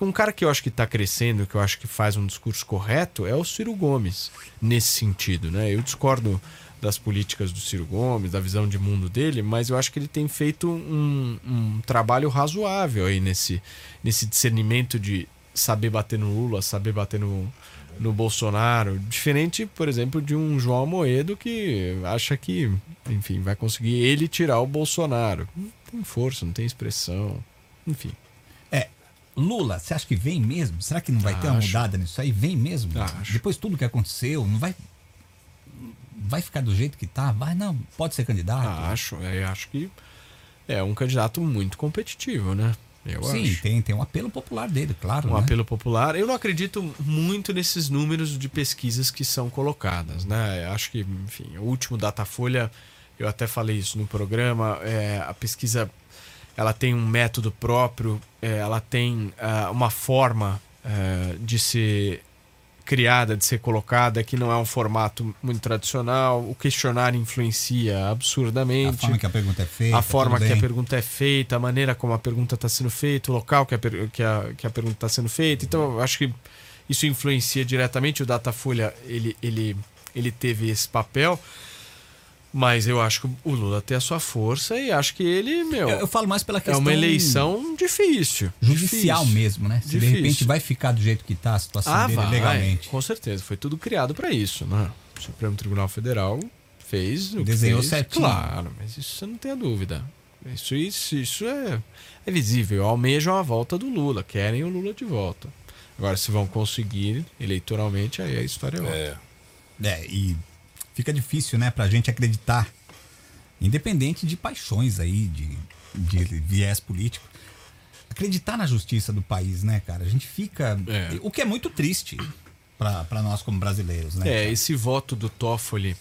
um cara que eu acho que está crescendo, que eu acho que faz um discurso correto, é o Ciro Gomes, nesse sentido. Né? Eu discordo das políticas do Ciro Gomes, da visão de mundo dele, mas eu acho que ele tem feito um, um trabalho razoável aí nesse, nesse discernimento de saber bater no Lula, saber bater no, no Bolsonaro. Diferente, por exemplo, de um João Moedo que acha que, enfim, vai conseguir ele tirar o Bolsonaro. Tem força, não tem expressão, enfim. É, Lula, você acha que vem mesmo? Será que não vai ter uma Acho. mudada nisso aí? Vem mesmo? Acho. Depois de tudo que aconteceu, não vai vai ficar do jeito que tá? Vai não, pode ser candidato. Ah, acho, é, acho que é um candidato muito competitivo, né? Eu Sim, acho. tem tem um apelo popular dele, claro, Um né? apelo popular. Eu não acredito muito nesses números de pesquisas que são colocadas, né? Eu Acho que, enfim, o último Datafolha, eu até falei isso no programa, é, a pesquisa ela tem um método próprio, é, ela tem ah, uma forma ah, de ser criada, de ser colocada, que não é um formato muito tradicional. O questionário influencia A absurdamente forma que a pergunta é feita. a forma que a pergunta é feita, a maneira como a pergunta está sendo feita, o local que a, que a, que a pergunta está sendo feita. Então, eu acho que isso influencia diretamente. O Datafolha ele, ele, ele teve esse papel, mas eu acho que o Lula tem a sua força e acho que ele, meu, Eu, eu falo mais pela é questão uma eleição difícil. judicial difícil. mesmo, né? Se de Difícil. repente vai ficar do jeito que tá a situação Ah, dele vai, legalmente. com certeza. Foi tudo criado para isso, né? O Supremo Tribunal Federal fez o que Desenhou fez, certinho. Claro, mas isso você não tem a dúvida. Isso, isso, isso é, é visível. Almejam a volta do Lula, querem o Lula de volta. Agora, se vão conseguir eleitoralmente, aí a história é outra. É. É, e fica difícil, né, pra gente acreditar, independente de paixões aí, de, de viés político, acreditar na justiça do país, né, cara? A gente fica. É. O que é muito triste pra pra nós como brasileiros, né? É, cara? esse voto do Toffoli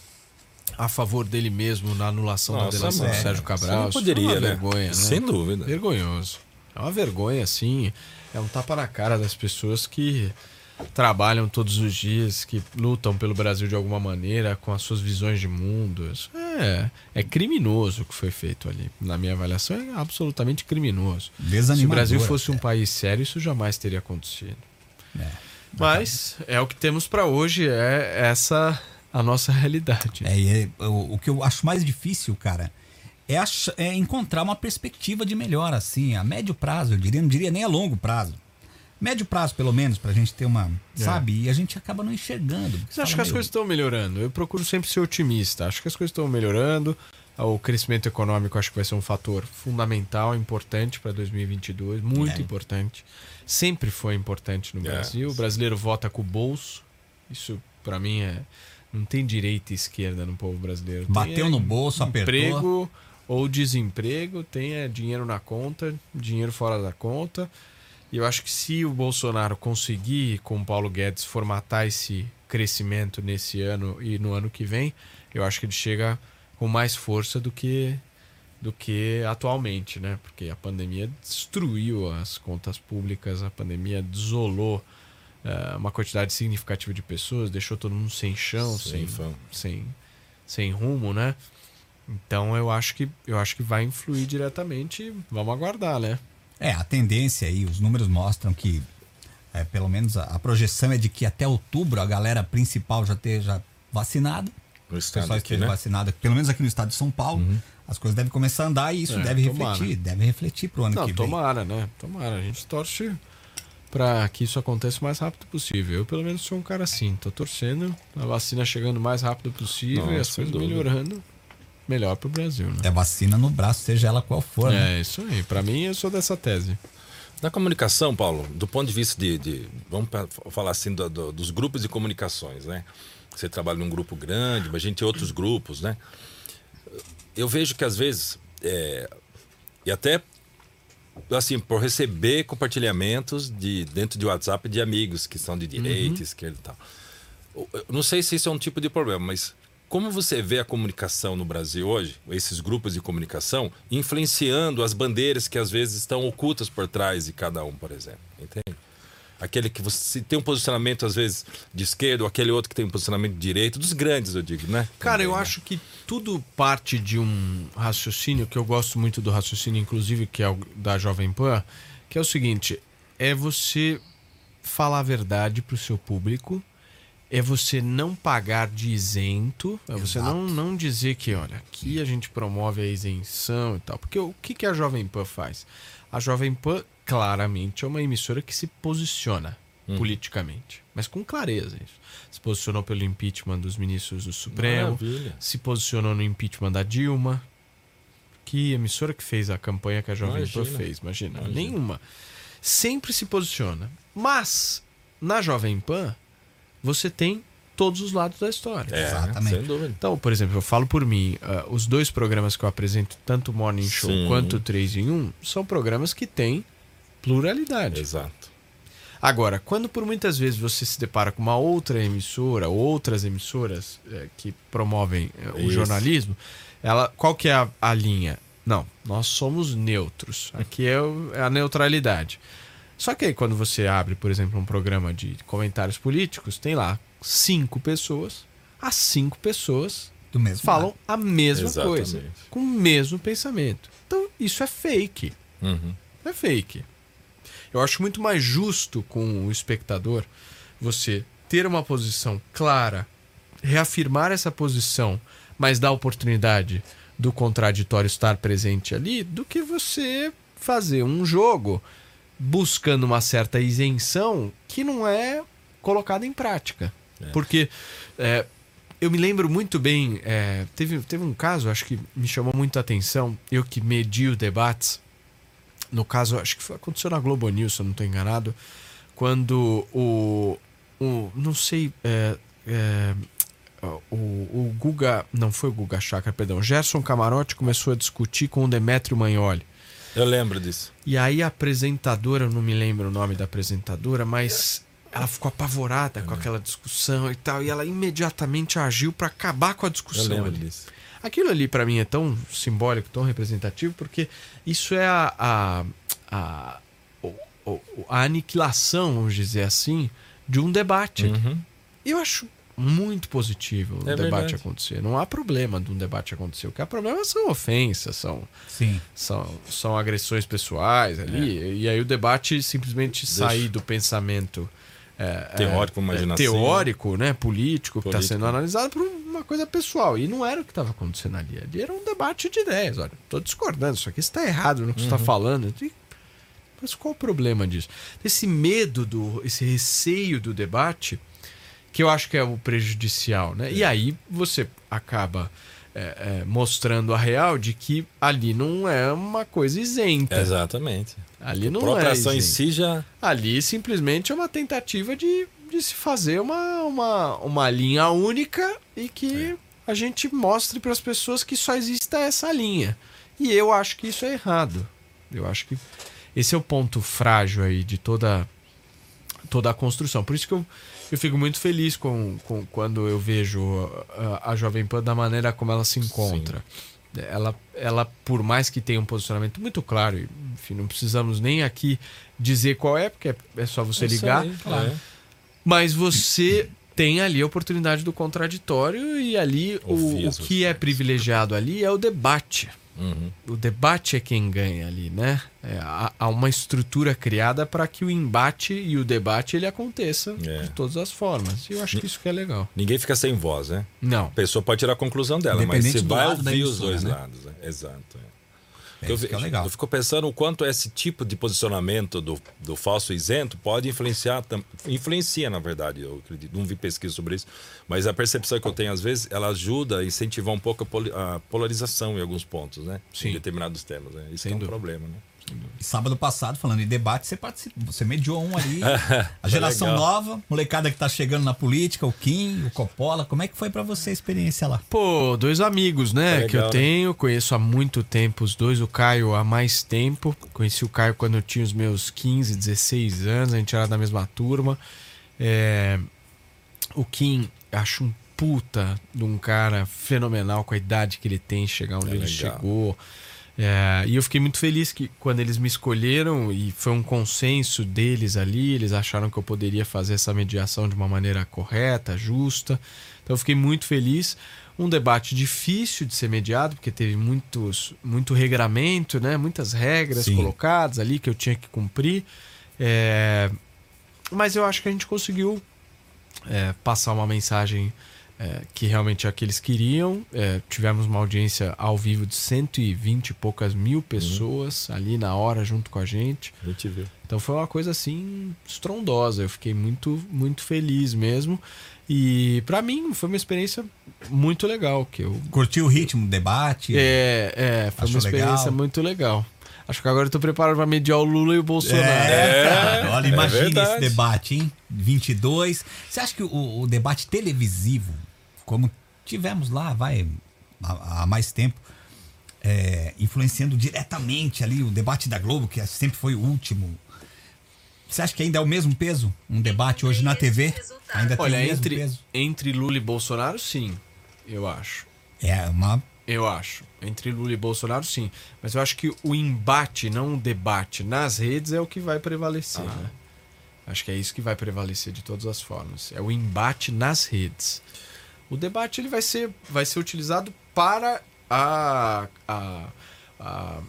a favor dele mesmo na anulação da Nossa, delação do Sérgio Cabral. Não poderia, é uma né? vergonha, né? Sem dúvida. Vergonhoso. É uma vergonha, sim. É um tapa na cara das pessoas que trabalham todos os dias, que lutam pelo Brasil de alguma maneira, com as suas visões de mundo. Isso é, é criminoso o que foi feito ali. Na minha avaliação, é absolutamente criminoso. Se o Brasil fosse um é. país sério, isso jamais teria acontecido. É. Mas é o que temos para hoje, é essa a nossa realidade. É, e é, o, o que eu acho mais difícil, cara, é, ach- é encontrar uma perspectiva de melhora, assim, a médio prazo, eu diria, não diria nem a longo prazo. Médio prazo, pelo menos, pra gente ter uma. É. Sabe? E a gente acaba não enxergando. Mas acho que as coisas estão melhorando. Eu procuro sempre ser otimista. Acho que as coisas estão melhorando. O crescimento econômico acho que vai ser um fator fundamental, importante para 2022, muito É. importante. Sempre foi importante no É. Brasil. O brasileiro vota com o bolso. Isso para mim é não tem direita e esquerda no povo brasileiro. Tem, Bateu é, no bolso, apertou. emprego ou desemprego, tem é, dinheiro na conta, dinheiro fora da conta. E eu acho que se o Bolsonaro conseguir, com o Paulo Guedes, formatar esse crescimento nesse ano e no ano que vem, eu acho que ele chega com mais força do que do que atualmente, né? Porque a pandemia destruiu as contas públicas, a pandemia desolou eh, uma quantidade significativa de pessoas, deixou todo mundo sem chão, Sem sem, sem, sem rumo, né? Então eu acho que eu acho que vai influir diretamente. Vamos aguardar, né? É, a tendência aí, os números mostram que, é, pelo menos a, a projeção é de que até outubro a galera principal já esteja vacinada. O estado pessoal aqui, esteja né? vacinado, pelo menos aqui no estado de São Paulo. As coisas devem começar a andar e isso É, deve tomara. refletir, deve refletir pro ano Não, que vem. tomara, né? Tomara. A gente torce para que isso aconteça o mais rápido possível. Eu, pelo menos, sou um cara assim. Tô torcendo a vacina chegando o mais rápido possível e Nossa, as sem coisas melhorando. Melhor pro Brasil, né? É vacina no braço, seja ela qual for. né? É, isso aí. Pra mim, eu sou dessa tese. Na comunicação, Paulo, do ponto de vista de. de- vamos falar assim do- do- dos grupos de comunicações, né? Você trabalha num grupo grande, mas a gente tem outros grupos, né? Eu vejo que às vezes. é, e até. Assim, por receber compartilhamentos de, dentro de WhatsApp de amigos que são de direita, esquerda e tal. Eu não sei se isso é um tipo de problema, mas como você vê a comunicação no Brasil hoje, esses grupos de comunicação, influenciando as bandeiras que às vezes estão ocultas por trás de cada um, por exemplo? Entende? Aquele que você tem um posicionamento, às vezes, de esquerda, ou aquele outro que tem um posicionamento de direita, dos grandes, eu digo, né? Cara, Também, eu né? acho que tudo parte de um raciocínio, que eu gosto muito do raciocínio, inclusive, que é o da Jovem Pan, que é o seguinte: é você falar a verdade pro seu público, é você não pagar de isento, é você Exato. não, não dizer que, olha, aqui a gente promove a isenção e tal. Porque o que, que a Jovem Pan faz? A Jovem Pan, claramente, é uma emissora que se posiciona politicamente, mas com clareza isso. Se posicionou pelo impeachment dos ministros do Supremo, Maravilha. se posicionou no impeachment da Dilma. Que emissora que fez a campanha que a Jovem Pan Imagina. fez? Imagina, Imagina. nenhuma. Sempre se posiciona. Mas, na Jovem Pan, você tem todos os lados da história. É, Exatamente. sem dúvida. Então, por exemplo, eu falo por mim, ah, os dois programas que eu apresento, tanto o Morning Show Sim. quanto o 3 em 1, são programas que têm pluralidade. Exato. Agora, quando por muitas vezes você se depara com uma outra emissora, ou outras emissoras eh, que promovem eh, o Isso. jornalismo, ela, qual que é a, a linha? Não, nós somos neutros. Aqui é, o- é a neutralidade. Só que aí quando você abre, por exemplo, um programa de comentários políticos, tem lá cinco pessoas, as cinco pessoas Do mesmo falam lado. a mesma Exatamente. coisa, com o mesmo pensamento. Então, isso é fake. Uhum. É fake. Eu acho muito mais justo com o espectador você ter uma posição clara, reafirmar essa posição, mas dar oportunidade do contraditório estar presente ali, do que você fazer um jogo buscando uma certa isenção que não é colocada em prática. Porque é, eu me lembro muito bem, é, teve, teve um caso, acho que me chamou muito a atenção, eu que medi os debates, no caso, acho que foi, aconteceu na Globo News, se eu não estou enganado, quando o, o não sei, é, é, o, o Guga, não foi o Guga Chakra, perdão, Gerson Camarote começou a discutir com o Demetrio Magnoli. Eu lembro disso. E aí a apresentadora, eu não me lembro o nome da apresentadora, mas ela ficou apavorada com aquela discussão e tal, e ela imediatamente agiu para acabar com a Eu discussão lembro ali. disso. Aquilo ali pra mim é tão simbólico, tão representativo, porque isso é a, a, a, a aniquilação, vamos dizer assim, de um debate. Uhum. Eu acho muito positivo o É debate verdade. acontecer. Não há problema de um debate acontecer. O que há problema são ofensas, são, Sim. são, são agressões pessoais ali. É. E aí o debate simplesmente sair do pensamento é, Teórico, vamos imaginar assim, teórico, né, político, que está Político. sendo analisado por uma coisa pessoal. E não era o que estava acontecendo ali. Ali era um debate de ideias. Olha, estou discordando, isso aqui está errado no que você está Uhum. falando. E- Mas qual o problema disso? Esse medo, do, esse receio do debate, que eu acho que é o prejudicial, né? E aí você acaba é, é, mostrando a real de que ali não é uma coisa isenta. Exatamente. Ali a não é ação em si já. Ali simplesmente é uma tentativa de, de se fazer uma, uma, uma linha única e que a gente mostre para as pessoas que só exista essa linha. E eu acho que isso é errado. Eu acho que esse é o ponto frágil aí de toda, toda a construção. Por isso que eu, eu fico muito feliz com, com quando eu vejo a, a Jovem Pan da maneira como ela se encontra. Ela, ela, por mais que tenha um posicionamento muito claro, enfim, não precisamos nem aqui dizer qual é, porque é, é só você Isso ligar. aí, claro. Mas você tem ali a oportunidade do contraditório e ali o, o que é privilegiado ali é o debate. Uhum. O debate é quem ganha ali, né? É, há, há uma estrutura criada para que o embate e o debate ele aconteça É. de todas as formas. E eu acho que isso que é legal. Ninguém fica sem voz, né? Não. A pessoa pode tirar a conclusão dela, mas do vai ouvir os dois né? lados. né? Exato. é. É eu, é legal. eu fico pensando o quanto esse tipo de posicionamento do, do falso isento pode influenciar, influencia na verdade, eu acredito, não vi pesquisa sobre isso, mas a percepção que eu tenho às vezes, ela ajuda a incentivar um pouco a polarização em alguns pontos, né? Sim. Em determinados temas, né? Isso Sem é um dúvida. problema, né? Sábado passado, falando em debate, você participou, você mediou um ali. A geração legal. nova, molecada que tá chegando na política, o Kim, o Coppola. Como é que foi pra você a experiência lá? Pô, dois amigos, né? Legal, que eu né? tenho, conheço há muito tempo os dois, o Caio há mais tempo. Conheci o Caio quando eu tinha os meus 15, 16 anos, a gente era da mesma turma. É, O Kim, acho um puta de um cara fenomenal com a idade que ele tem, chegar onde É ele legal. chegou. É, e eu fiquei muito feliz que quando eles me escolheram e foi um consenso deles ali, eles acharam que eu poderia fazer essa mediação de uma maneira correta, justa. Então eu fiquei muito feliz. Um debate difícil de ser mediado, porque teve muitos, muito regramento, né? muitas regras Sim. colocadas ali que eu tinha que cumprir. É, mas eu acho que a gente conseguiu é, passar uma mensagem é, que realmente é a que eles queriam. É, tivemos uma audiência ao vivo de 120 e poucas mil pessoas ali na hora junto com a gente. A gente viu. Então foi uma coisa assim estrondosa. Eu fiquei muito, muito feliz mesmo. E pra mim foi uma experiência muito legal. Que eu, Curtiu o ritmo do debate? é, é, foi uma experiência legal? muito legal. Acho que agora eu tô preparado pra mediar o Lula e o Bolsonaro. É, cara, olha, é imagina verdade. esse debate, hein? 22. Você acha que o, o debate televisivo, como tivemos lá, vai, há, há mais tempo, é, influenciando diretamente ali o debate da Globo, que sempre foi o último. Você acha que ainda é o mesmo peso? Um debate hoje na TV? Ainda tem Olha, o mesmo entre, peso? entre Lula e Bolsonaro, sim, eu acho. É uma. Eu acho. Entre Lula e Bolsonaro, sim. Mas eu acho que o embate, não o debate nas redes é o que vai prevalecer, né? Acho que é isso que vai prevalecer de todas as formas. É o embate nas redes. O debate ele vai ser, vai ser utilizado para a, a, a,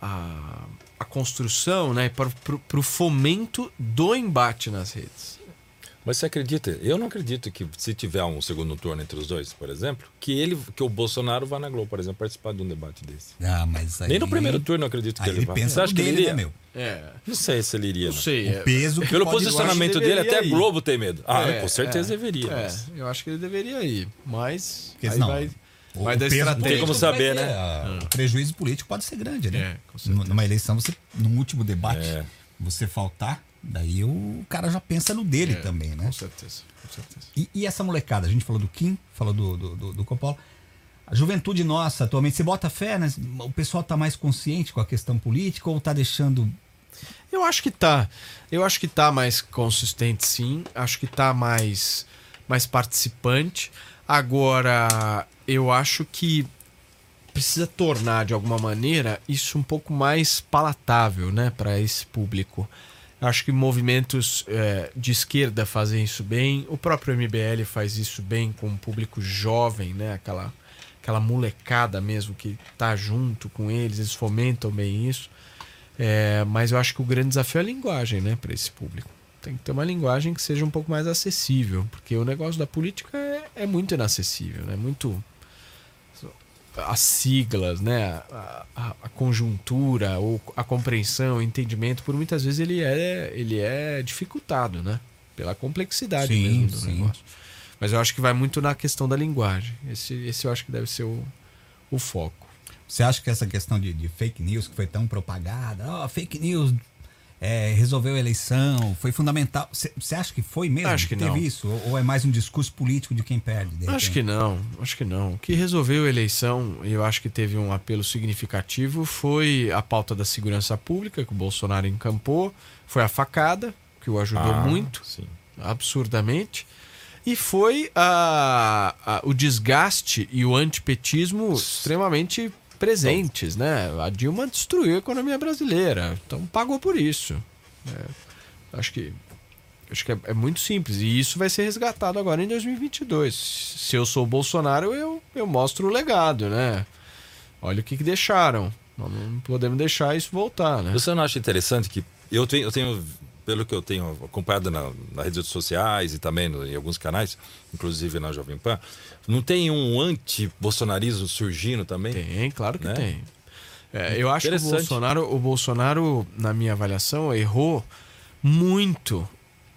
a, a construção, né? para, para o fomento do embate nas redes. Mas você acredita? Eu não acredito que se tiver um segundo turno entre os dois, por exemplo, que ele, que o Bolsonaro vá na Globo, por exemplo, participar de um debate desse. Ah, mas aí, Nem no primeiro turno eu acredito que Aí ele, ele vá. pensa Você acha no que ele dele, iria? né, meu? É. Não sei se ele iria. Não não. sei. é- O peso que Pelo pode- posicionamento dele, até a. Globo tem medo. Ah, É, com certeza é, deveria. É, mas- eu acho que ele deveria ir, mas Porque aí senão, vai, O, o da estratégia. Tem como saber, né? ah, O prejuízo político pode ser grande, né? É. Numa eleição, você, num último debate, É. você faltar, daí o cara já pensa no dele É, também, né? Com certeza, com certeza. E, e essa molecada? A gente falou do Kim, falou do, do, do, do Coppola. A juventude nossa, atualmente, você bota fé, né? O pessoal tá mais consciente com a questão política ou tá deixando. Eu acho que tá. Eu acho que tá mais consistente, sim. Acho que tá mais, mais participante. Agora, eu acho que precisa tornar de alguma maneira isso um pouco mais palatável, né, para esse público. Acho que movimentos eh, de esquerda fazem isso bem. O próprio MBL faz isso bem com um público jovem, né? Aquela, aquela molecada mesmo que tá junto com eles, eles fomentam bem isso. É, mas eu acho que o grande desafio é a linguagem, né, para esse público. Tem que ter uma linguagem que seja um pouco mais acessível, porque o negócio da política é, é muito inacessível, né? Muito as siglas, né, a, a- a conjuntura, ou a compreensão, o entendimento, por muitas vezes ele é ele é dificultado, né, pela complexidade Sim, mesmo do sim. negócio. Mas eu acho que vai muito na questão da linguagem. Esse, esse eu acho que deve ser o, o foco. Você acha que essa questão de, de fake news que foi tão propagada, ó, fake news é, resolveu a eleição, foi fundamental. Você acha que foi mesmo? Acho que teve não. isso? Ou, ou é mais um discurso político de quem perde? de Acho que não, acho que não. O que resolveu a eleição, e eu acho que teve um apelo significativo, foi a pauta da segurança pública, que o Bolsonaro encampou, foi a facada, que o ajudou Ah, muito, Sim. absurdamente, e foi a, a- o desgaste e o antipetismo extremamente presentes, né? A Dilma destruiu a economia brasileira, então pagou por isso. É, acho que Acho que é, é muito simples. E isso vai ser resgatado agora em 2022. Se eu sou o Bolsonaro, eu, eu mostro o legado, né? Olha o que, que deixaram. Não podemos deixar isso voltar, né? Você não acha interessante que eu tenho, eu tenho pelo que eu tenho acompanhado na, nas redes sociais e também no- em alguns canais, inclusive na Jovem Pan, não tem um anti-bolsonarismo surgindo também? Tem, claro que Né? tem. É, eu acho que o. Bolsonaro, o Bolsonaro, na minha avaliação, errou muito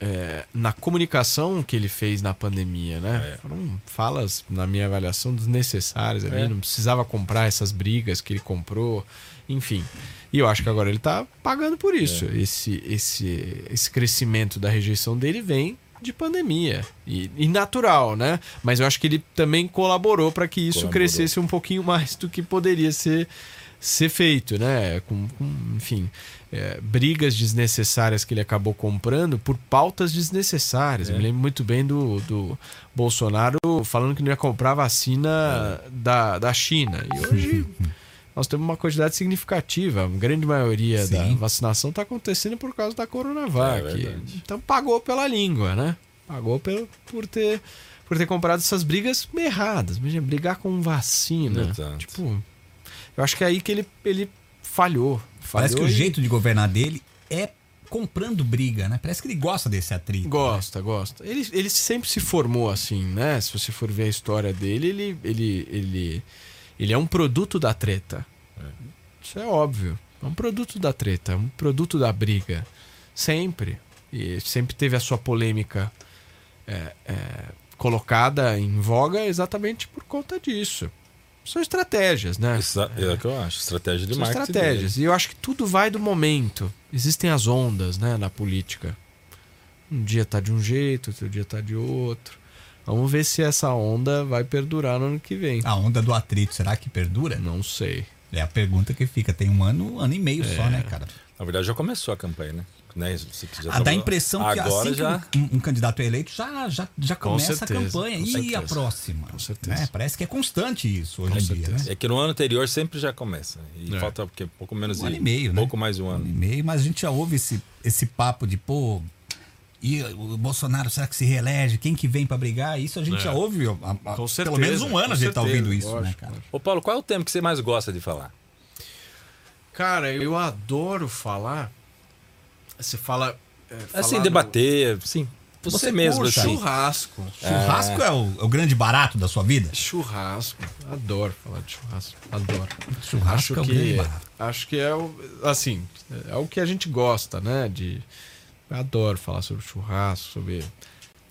é, na comunicação que ele fez na pandemia, né? É. Foram falas, na minha avaliação, desnecessárias ali. É. Não precisava comprar essas brigas que ele comprou, enfim. E eu acho que agora ele tá pagando por isso. É. Esse, esse, esse crescimento da rejeição dele vem de pandemia. E, e natural, né? Mas eu acho que ele também colaborou para que isso Colaborou. crescesse um pouquinho mais do que poderia ser, ser feito, né? Com, com, enfim, é, brigas desnecessárias que ele acabou comprando por pautas desnecessárias. É. Eu me lembro muito bem do, do Bolsonaro falando que não ia comprar vacina É. da, da China. E hoje nós temos uma quantidade significativa. A grande maioria da Sim. vacinação está acontecendo por causa da Coronavac. É então pagou pela língua, né? Pagou pelo, por ter por ter comprado essas brigas erradas. Imagina, brigar com vacina. Exato. Tipo, eu acho que é aí que ele, ele falhou. Parece que Falhou o e- jeito de governar dele é comprando briga, né? Parece que ele gosta desse atrito. Gosta, gosta. Ele, ele sempre se formou assim, né? Se você for ver a história dele, ele, ele, ele, ele é um produto da treta. Isso é óbvio. É um produto da treta, é um produto da briga. Sempre. E sempre teve a sua polêmica é, é, colocada em voga exatamente por conta disso. São estratégias, né? Isso é o que eu acho. Estratégia de São marketing. estratégias. E eu acho que tudo vai do momento. Existem as ondas, né, na política. Um dia tá de um jeito, outro dia tá de outro. Vamos ver se essa onda vai perdurar no ano que vem. A onda do atrito, será que perdura? Não sei. É a pergunta que fica. Tem um ano, um ano e meio só, né, cara? Na verdade, já começou a campanha, né? né? Se quiser Ah, dá a impressão que Agora assim já. que um, um candidato é eleito já, já, já Com começa certeza, a campanha. com E a próxima? Com certeza. Né? Parece que é constante isso hoje em dia, certeza. né? É que no ano anterior sempre já começa. E É. falta porque pouco menos Um ano e meio, né? Pouco mais de um Um ano e ano. meio, mas a gente já ouve esse, esse papo de, pô, e o Bolsonaro será que se reelege? Quem que vem pra brigar? Isso a gente É. já ouve há- há- Com pelo certeza, menos um ano a gente tá certeza, ouvindo isso, né, lógico, cara? Ô, Paulo, qual é o tema que você mais gosta de falar? Cara, eu adoro falar. Você fala. é, Assim, debater, sim. Você, Você mesmo, curte, assim. Churrasco. Churrasco é, o, é o grande barato da sua vida? Churrasco. Adoro falar de churrasco. Adoro. Churrasco acho é o grande que barato. acho que é o assim é o que a gente gosta né de eu adoro falar sobre churrasco sobre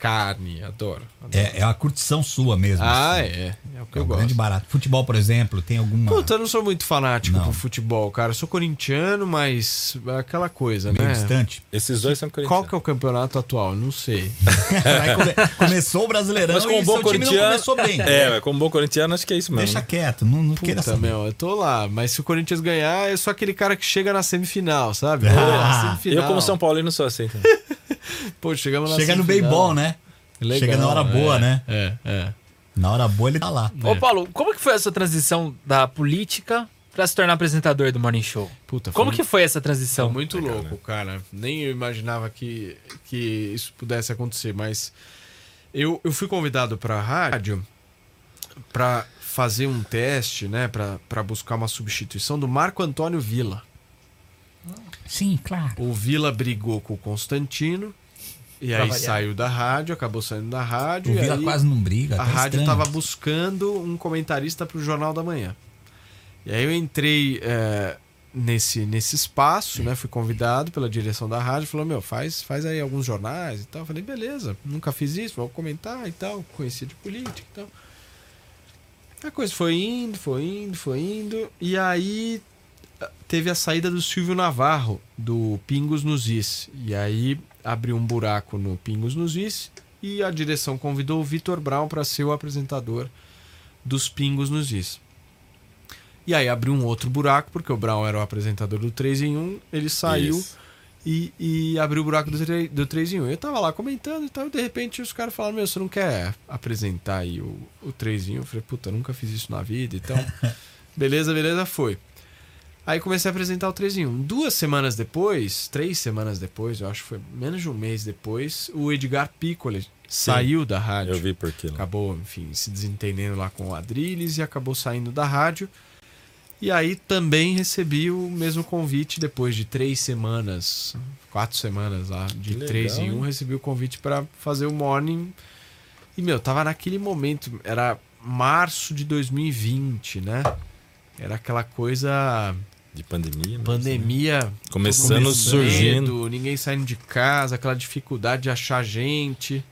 carne adoro, adoro. É, é a curtição sua mesmo. ah assim. é é o que É eu o gosto grande barato. Futebol, por exemplo, tem alguma. Puta, eu não sou muito fanático Não. pro futebol, cara. Eu sou corintiano, mas é aquela coisa, meio né? distante. Esses dois são Qual corintianos. que é o campeonato atual? Não sei. Começou o Brasileirão Mas como e bom seu time não corintiano. começou bem. É, mas como bom corintiano, acho que é isso mesmo. Deixa né? quieto, não, não queira Puta, saber. meu, eu tô lá. Mas se o Corinthians ganhar, eu sou aquele cara que chega na semifinal, sabe? Ah. Semifinal. Eu, como São Paulino, sou assim. também. Pô, chegamos na Chega no bem bom, né? Legal, Chega na hora boa, é, né? É, é. Na hora boa ele tá lá. Ô, Paulo, como que foi essa transição da política pra se tornar apresentador do Morning Show? Puta, Como foi que foi essa Foi transição? muito louco, cara. Nem eu imaginava que, que isso pudesse acontecer, mas eu, eu fui convidado pra rádio pra fazer um teste, né, Pra pra buscar uma substituição do Marco Antônio Villa. Sim, claro. O Villa brigou com o Constantino e aí saiu da rádio, acabou saindo da rádio. O e Vila aí quase não briga. a até rádio estranho. estava buscando um comentarista para o Jornal da Manhã. E aí eu entrei é, nesse, nesse espaço, né? Fui convidado pela direção da rádio, falou, meu, faz, faz aí alguns jornais e tal. Eu falei, beleza, nunca fiz isso, vou comentar e tal, conhecia de política e tal. A coisa foi indo, foi indo, foi indo. E aí teve a saída do Silvio Navarro, do Pingos nos Is. E aí abriu um buraco no Pingos nos Is e a direção convidou o Vitor Brown para ser o apresentador dos Pingos nos Is. E aí abriu um outro buraco, porque o Brown era o apresentador do 3 em 1, ele saiu e, e abriu o buraco do 3, do 3 em 1. Eu tava lá comentando e tal, e de repente os caras falaram: Meu, você não quer apresentar aí o, o 3 em 1? Eu falei: Puta, nunca fiz isso na vida, então. beleza, beleza, foi. Aí comecei a apresentar o 3 em 1. Duas semanas depois, três semanas depois, eu acho que foi menos de um mês depois, o Edgar Piccoli saiu da rádio Eu vi por quê. acabou, enfim, se desentendendo lá com o Adrilles e acabou saindo da rádio. E aí também recebi o mesmo convite depois de três semanas, quatro semanas lá, de legal, três em um, recebi o convite para fazer o morning. E, meu, tava naquele momento, era março de 2020, né? Era aquela coisa De pandemia. mesmo, né? pandemia Começando, surgindo. ninguém saindo de casa, aquela dificuldade de achar gente.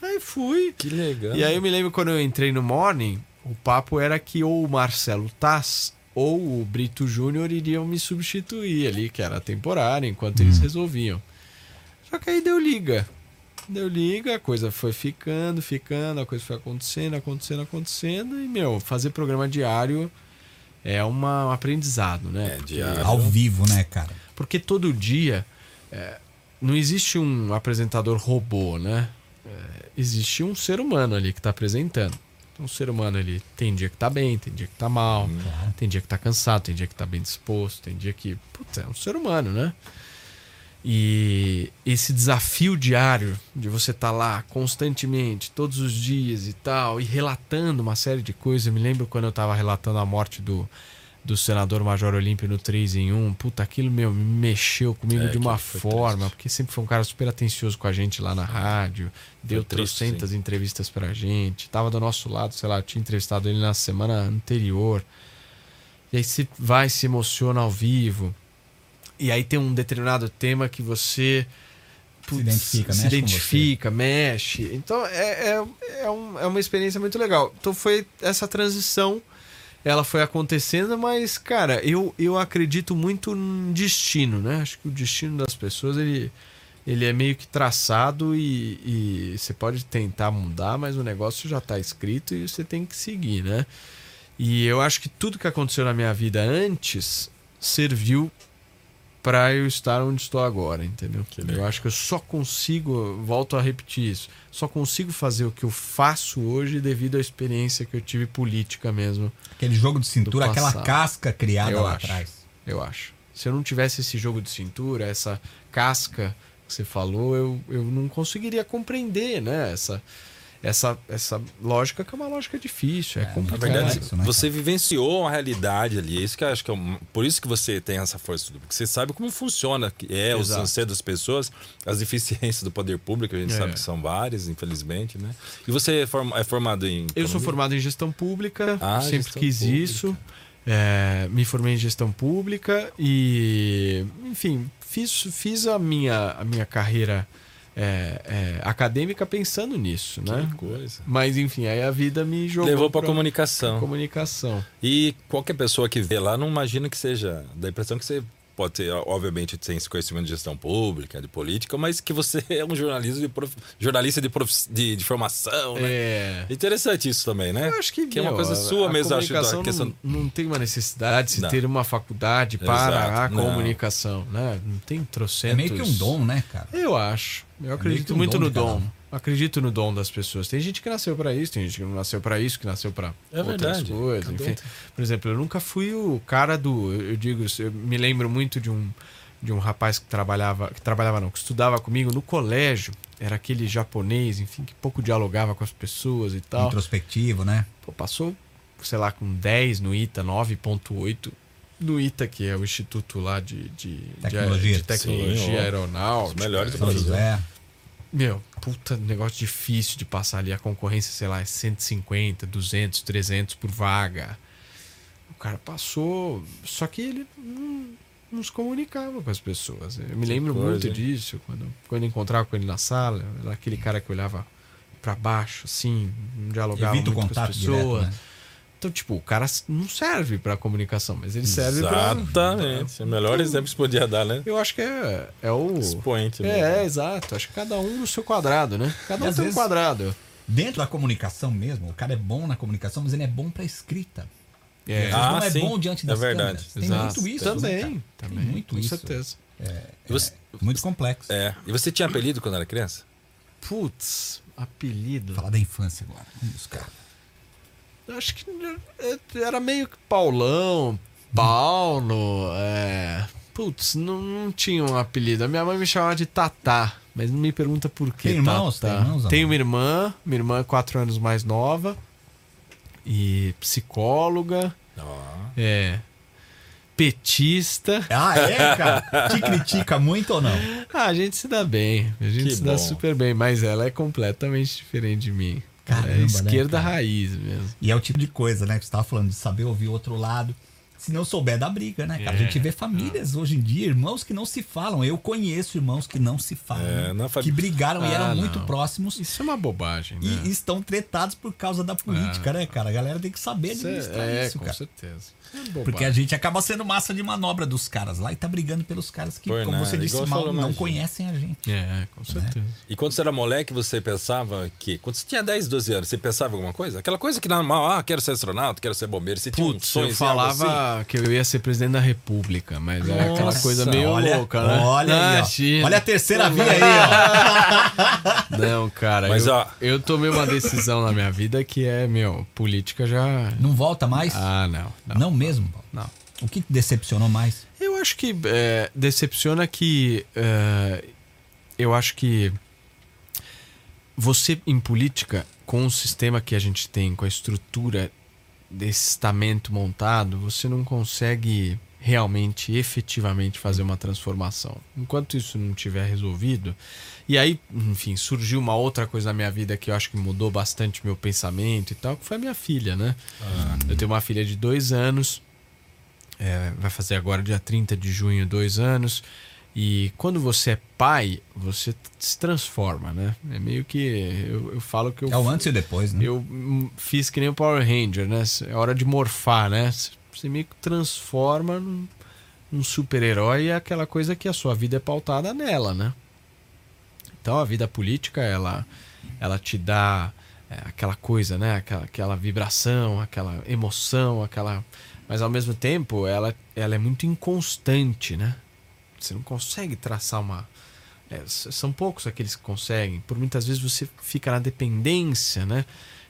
Aí fui, Que legal. e aí eu me lembro quando eu entrei no Morning, o papo era que ou o Marcelo Tass ou o Brito Júnior iriam me substituir ali, que era temporário, enquanto eles resolviam. Só que aí deu liga. Deu liga, a coisa foi ficando, ficando, a coisa foi acontecendo, acontecendo, acontecendo. E, meu, fazer programa diário é uma, um aprendizado, né? É, Porque- diário. Ao vivo, né, cara? porque todo dia é, não existe um apresentador robô, né? É, existe um ser humano ali que está apresentando. Um ser humano, ele tem dia que tá bem, tem dia que tá mal, tem dia que tá cansado, tem dia que tá bem disposto, tem dia que. Putz, é um ser humano, né? E esse desafio diário de você estar lá constantemente, todos os dias e tal, e relatando uma série de coisas. Eu me lembro quando eu estava relatando a morte do, do senador Major Olímpio no 3 em 1. Puta, aquilo meu, me mexeu comigo É, de uma forma, triste. porque sempre foi um cara super atencioso com a gente lá na rádio, deu triste, trocentas entrevistas pra gente, tava do nosso lado, sei lá, eu tinha entrevistado ele na semana anterior. E aí você vai, se emociona ao vivo. E aí tem um determinado tema que você putz, identifica, se mexe identifica, mexe. Então é, é, é, um- é uma experiência muito legal. Então foi essa transição, ela foi acontecendo, mas, cara, eu, eu acredito muito no destino, né? Acho que o destino das pessoas, ele, ele é meio que traçado e, e você pode tentar mudar, mas o negócio já está escrito e você tem que seguir, né? E eu acho que tudo que aconteceu na minha vida antes serviu para eu estar onde estou agora, entendeu? Eu acho que eu só consigo, volto a repetir isso, só consigo fazer o que eu faço hoje devido à experiência que eu tive política mesmo, Aquele jogo de cintura, aquela casca criada Eu lá acho. atrás. eu acho. Se eu não tivesse esse jogo de cintura, essa casca que você falou, eu, eu não conseguiria compreender, né? Essa, essa, essa lógica que é uma lógica difícil, é, É, na Na complicado. verdade, né, você vivenciou a realidade ali. É Isso que eu acho que é um- por isso que você tem essa força, tudo, porque você sabe como funciona, que é os Exato. anseios das pessoas, as deficiências do poder público, a gente É. sabe que são várias, infelizmente, né? E você é, form- é formado em Eu sou formado em gestão pública, Ah, sempre gestão quis pública. isso. é, me formei em gestão pública e, enfim, fiz, fiz a, minha, a minha carreira é, é, acadêmica pensando nisso, né? Que coisa. Mas, enfim, aí a vida me jogou Levou para pra comunicação. comunicação. E qualquer pessoa que vê lá não imagina que seja. Dá a impressão que você pode ter, obviamente, tem esse conhecimento de gestão pública, de política, mas que você é um jornalista de, prof- jornalista de, prof- de, de formação, né? É. Interessante isso também, né? Eu acho que, é uma meu, coisa sua a mesmo, acho, da comunicação questão. não, não tem uma necessidade de se ter uma faculdade para Exato, a não. comunicação, né? Não tem trocentos... É meio que um dom, né, cara? Eu acho. Eu meio acredito que um muito dom no cada Acredito no dom das pessoas. Tem gente que nasceu pra isso, tem gente que não nasceu pra isso, que nasceu pra É outras verdade. coisas. Cada um Enfim. Por exemplo, eu nunca fui o cara do. Eu digo, eu me lembro muito de um de um rapaz que trabalhava, que trabalhava não, que estudava comigo no colégio. Era aquele japonês, enfim, que pouco dialogava com as pessoas e tal. Introspectivo, né? Pô, passou, sei lá, com 10 no ITA, 9.8 no ITA, que é o instituto lá de, de, de- Tecnologia. de, tecnologia Sim, aeronáutica. Os melhores do São Brasil. José. Meu, puta negócio difícil de passar ali. A concorrência, sei lá, é 150, 200, 300 por vaga. O cara passou. Só que ele não, não se comunicava com as pessoas. Eu me lembro coisa, muito hein? disso. Quando, quando encontrava com ele na sala, era aquele cara que olhava pra baixo, assim, não dialogava Evita muito com as contato direto, pessoas. né? Então, tipo, o cara não serve pra comunicação, mas ele serve pra. Exatamente. É o melhor exemplo que você podia dar, né? Eu acho que é, é o. Expoente. É, né? é, exato. Acho que cada um no seu quadrado, né? Cada E um tem um quadrado. Dentro da comunicação mesmo, o cara é bom na comunicação, mas ele é bom pra escrita. É. Ele Ah, não é sim. bom diante É das verdade. câmeras. Tem Exato. muito isso. Também, né, também. Tem muito com isso. certeza. E você, Muito complexo. é. E você tinha apelido quando era criança? Putz, apelido. Falar da infância agora. Vamos buscar. Acho que é, era meio que Paulão, Paulo, é. Putz, não, não tinha um apelido. A minha mãe me chamava de Tatá, mas não me pergunta por que. Tem irmãos? Tatá. Tem irmãos, Tenho uma irmã, minha irmã é quatro anos mais nova. E psicóloga. É. Petista. Ah, é, cara? Te critica muito ou não? Ah, a gente se dá bem. A gente Que se dá bom. super bem, mas ela é completamente diferente de mim. Caramba, é né, esquerda cara? raiz mesmo. E é o tipo de coisa, né? Que você tava falando, de saber ouvir o outro lado. Se não souber da briga, né, cara? A É. gente vê famílias hoje em dia, irmãos que não se falam. Eu conheço irmãos que não se falam. É, fam- Que brigaram e Ah, eram muito não. próximos. Isso é uma bobagem, né? E estão tretados por causa da política, né, cara? A galera tem que saber Isso administrar é, é, isso, com cara. certeza. É bobagem. Porque a gente acaba sendo massa de manobra dos caras lá e tá brigando pelos caras que, Por como nada, você disse, igual mal, não imagina. conhecem a gente. É, com certeza. E quando você era moleque, você pensava que. Quando você tinha 10, 12 anos, você pensava em alguma coisa? Aquela coisa que na mal, ah, quero ser astronauta, quero ser bombeiro. Você tinha um Putz, sonho eu assim, falava, falar que eu ia ser presidente da República, mas é aquela Nossa, coisa meio olha, louca, né? Olha, aí, ó. Olha a terceira via aí, ó. Não, cara, Mas, eu, ó. eu tomei uma decisão na minha vida que é, meu, política já. Não volta mais? Ah, não. Não. não mesmo? Não. O que decepcionou mais? Eu acho que é, decepciona que. é, eu acho que. Você, em política, com o sistema que a gente tem, com a estrutura desse estamento montado, você não consegue realmente, efetivamente fazer uma transformação. Enquanto isso não tiver resolvido. E aí, enfim, surgiu uma outra coisa na minha vida que eu acho que mudou bastante meu pensamento e tal, que foi a minha filha, né? Eu tenho uma filha de dois anos. É, vai fazer agora dia 30 de junho, dois anos. E quando você é pai, você se transforma, né? É meio que. Eu, eu falo que eu. É o antes e depois, né? Eu fiz que nem o Power Ranger, né? É hora de morfar, né? Você meio que transforma num, num super-herói e é aquela coisa que a sua vida é pautada nela, né? Então a vida política, ela, ela te dá é, aquela coisa, né? Aquela, aquela vibração, aquela emoção, aquela. Mas ao mesmo tempo, ela, ela é muito inconstante, né? Você não consegue traçar uma. é, são poucos aqueles que conseguem. Por muitas vezes você fica na dependência, né?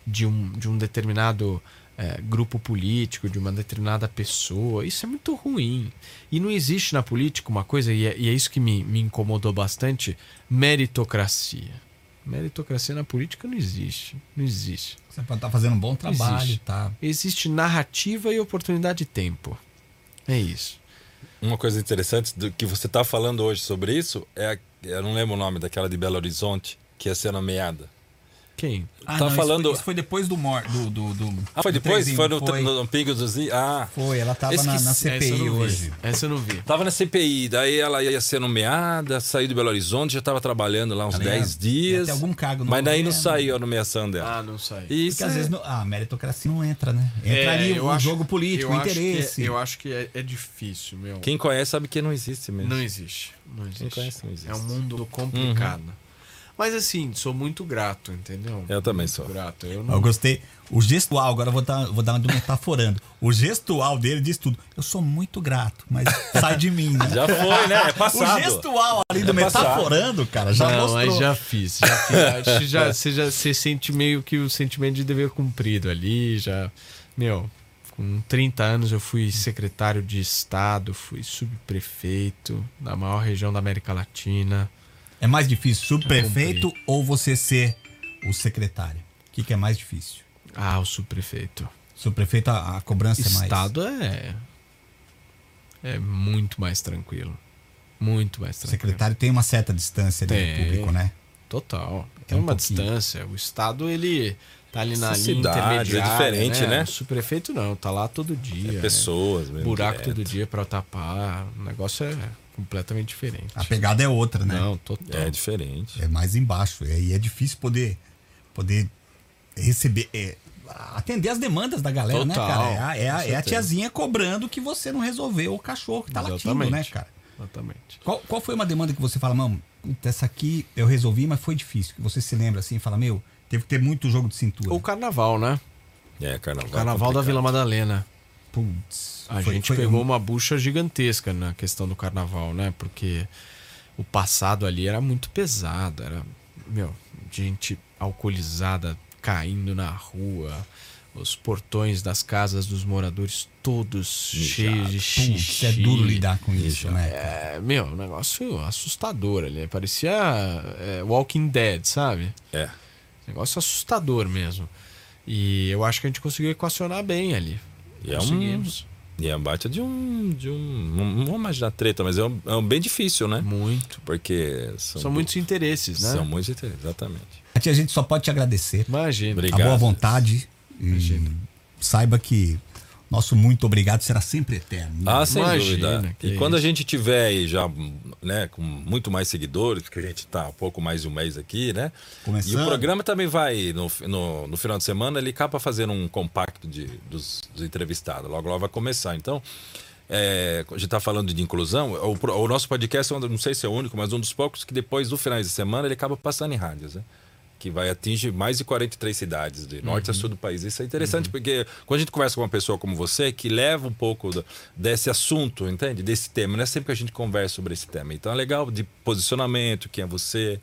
De um, de um determinado é, grupo político, de uma determinada pessoa. Isso é muito ruim. E não existe na política uma coisa, e é, e é isso que me, me incomodou bastante: meritocracia. Meritocracia na política não existe. Não existe. Você pode estar fazendo um bom trabalho, Existe. tá? Existe narrativa e oportunidade de tempo. É isso. Uma coisa interessante do que você está falando hoje sobre isso é. Eu não lembro o nome daquela de Belo Horizonte, que ia ser nomeada. Quem? Ah, Tá não, isso falando- foi- Isso foi, depois do mor do, do, do- Ah, foi do depois? Foi no, foi, no, no Pingo dos I- Ah. Foi, ela tava na, na Esqueci. Essa eu CPI vi. hoje. Essa eu não vi. Tava na CPI, daí ela ia ser nomeada, saiu de Belo Horizonte, já estava trabalhando lá uns Ela ia- 10 dias. ia ter algum cargo no Mas daí não governo. saiu a nomeação dela. Ah, não sei. Isso Porque às é- vezes não- a meritocracia não entra, né? Entra ali eu o acho- jogo político, o que é- interesse. eu acho que é, é difícil, meu. Quem conhece sabe que não existe mesmo. Não existe. Não existe. conhece, não existe. É um mundo complicado. Mas assim, sou muito grato, entendeu? Eu também muito sou. grato. Eu Eu não... gostei. O gestual, agora eu vou dar, vou dar uma metaforando. O gestual dele diz tudo. Eu sou muito grato, mas sai de mim, né? Já foi, né? É O passado. gestual ali do É metaforando, cara, já não, mostrou. mas já fiz. Já fiz. Já, você, já, você sente meio que o sentimento de dever cumprido ali. Já. Meu, com 30 anos eu fui secretário de Estado, fui subprefeito na maior região da América Latina. É mais difícil subprefeito ou você ser o secretário? O que, que é mais difícil? Ah, o subprefeito. Subprefeito, a, a cobrança é mais. Estado é. É muito mais tranquilo. Muito mais O tranquilo. secretário tem uma certa distância ali Tem. do público, né? Total. É Tem um uma pouquinho. distância. O Estado, ele tá ali na Essa linha cidade, é intermediária. diferente, né? O subprefeito não, tá lá todo dia. É pessoas né? mesmo. Buraco direto. todo dia pra tapar. O negócio é completamente diferente. A pegada é outra, né? Não, total. É diferente. É mais embaixo. E aí é difícil poder, poder receber. é, atender as demandas da galera, né, Total, cara? É a, é a- é tiazinha cobrando que você não resolveu o cachorro que tá latindo, Exatamente. né, cara? Exatamente. Qual, qual foi uma demanda que você fala, mano, essa aqui eu resolvi, mas foi difícil? Que você se lembra assim e fala, meu, teve que ter muito jogo de cintura. O carnaval, né? É, carnaval. O carnaval da. Vila Madalena. Putz. A foi- gente foi pegou um- uma bucha gigantesca na questão do carnaval, né? Porque o passado ali era muito pesado. Era, meu, gente alcoolizada caindo na rua. Os portões das casas dos moradores todos Mijado. cheios de xixi. Putz, é duro lidar com isso, né? cara? É, meu, um negócio assustador ali. Parecia é, Walking Dead, sabe? É. Negócio assustador mesmo. E eu acho que a gente conseguiu equacionar bem ali. E é um, Conseguimos. e é um baita de um. De um não não vou imaginar treta, mas é um, é um bem difícil, né? Muito. Porque são, São muitos interesses, né? São muitos interesses, exatamente. A gente só pode te agradecer. Imagina. Obrigado. a boa vontade. E Imagina. saiba que nosso muito obrigado será sempre eterno. né? Ah, sem Imagina, dúvida. que E quando a isso. gente tiver aí já, né, com muito mais seguidores, porque a gente tá há pouco mais de um mês aqui, né? Começando. E o programa também vai, no, no, no final de semana, ele acaba fazendo um compacto de, dos, dos entrevistados. Logo, logo vai começar. Então, é, a gente está falando de inclusão. O, pro- o nosso podcast, é um- não sei se é o único, mas um dos poucos que depois do final de semana ele acaba passando em rádios, né? Que vai atingir mais de 43 cidades, de norte a sul do país. Isso é interessante, porque quando a gente conversa com uma pessoa como você, que leva um pouco do- desse assunto, entende? Desse tema, não é sempre que a gente conversa sobre esse tema. Então é legal de posicionamento, quem é você,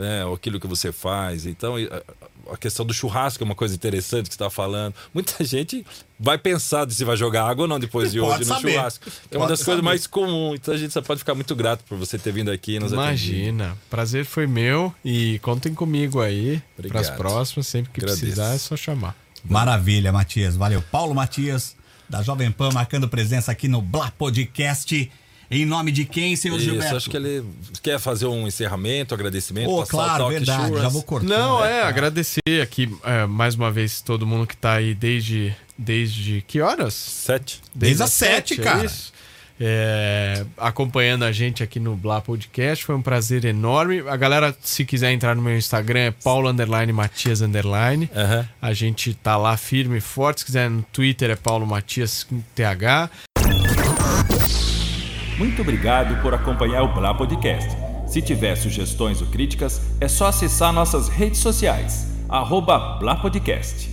né, aquilo que você faz. Então a- questão do churrasco é uma coisa interessante que você está falando. Muita gente vai pensar de se vai jogar água ou não depois de hoje no saber. churrasco. Que é uma Pode das coisas saber. mais comuns. Então a gente só pode ficar muito grato por você ter vindo aqui e nos atendido. Imagina. Prazer foi meu e contem comigo aí Obrigado. para as próximas. Sempre que Agradeço. precisar é só chamar. Maravilha, Matias. Valeu. Paulo Matias, da Jovem Pan, marcando presença aqui no Blá Podcast. Em nome de quem, senhor Isso, Gilberto? acho que ele quer fazer um encerramento, agradecimento, Pô, passar o claro, verdade. Já vou cortar. Não, é, agradecer aqui é, mais uma vez todo mundo que tá aí desde. Desde que horas? Sete. Desde as sete, é cara. isso? É, acompanhando a gente aqui no Blá Podcast, foi um prazer enorme. A galera, se quiser entrar no meu Instagram, é Paulo Underline Matias Underline. Aham. A gente tá lá firme e forte. Se quiser no Twitter é Paulo Matias TH. Muito obrigado por acompanhar o Blá Podcast. Se tiver sugestões ou críticas, é só acessar nossas redes sociais, arroba Blá Podcast.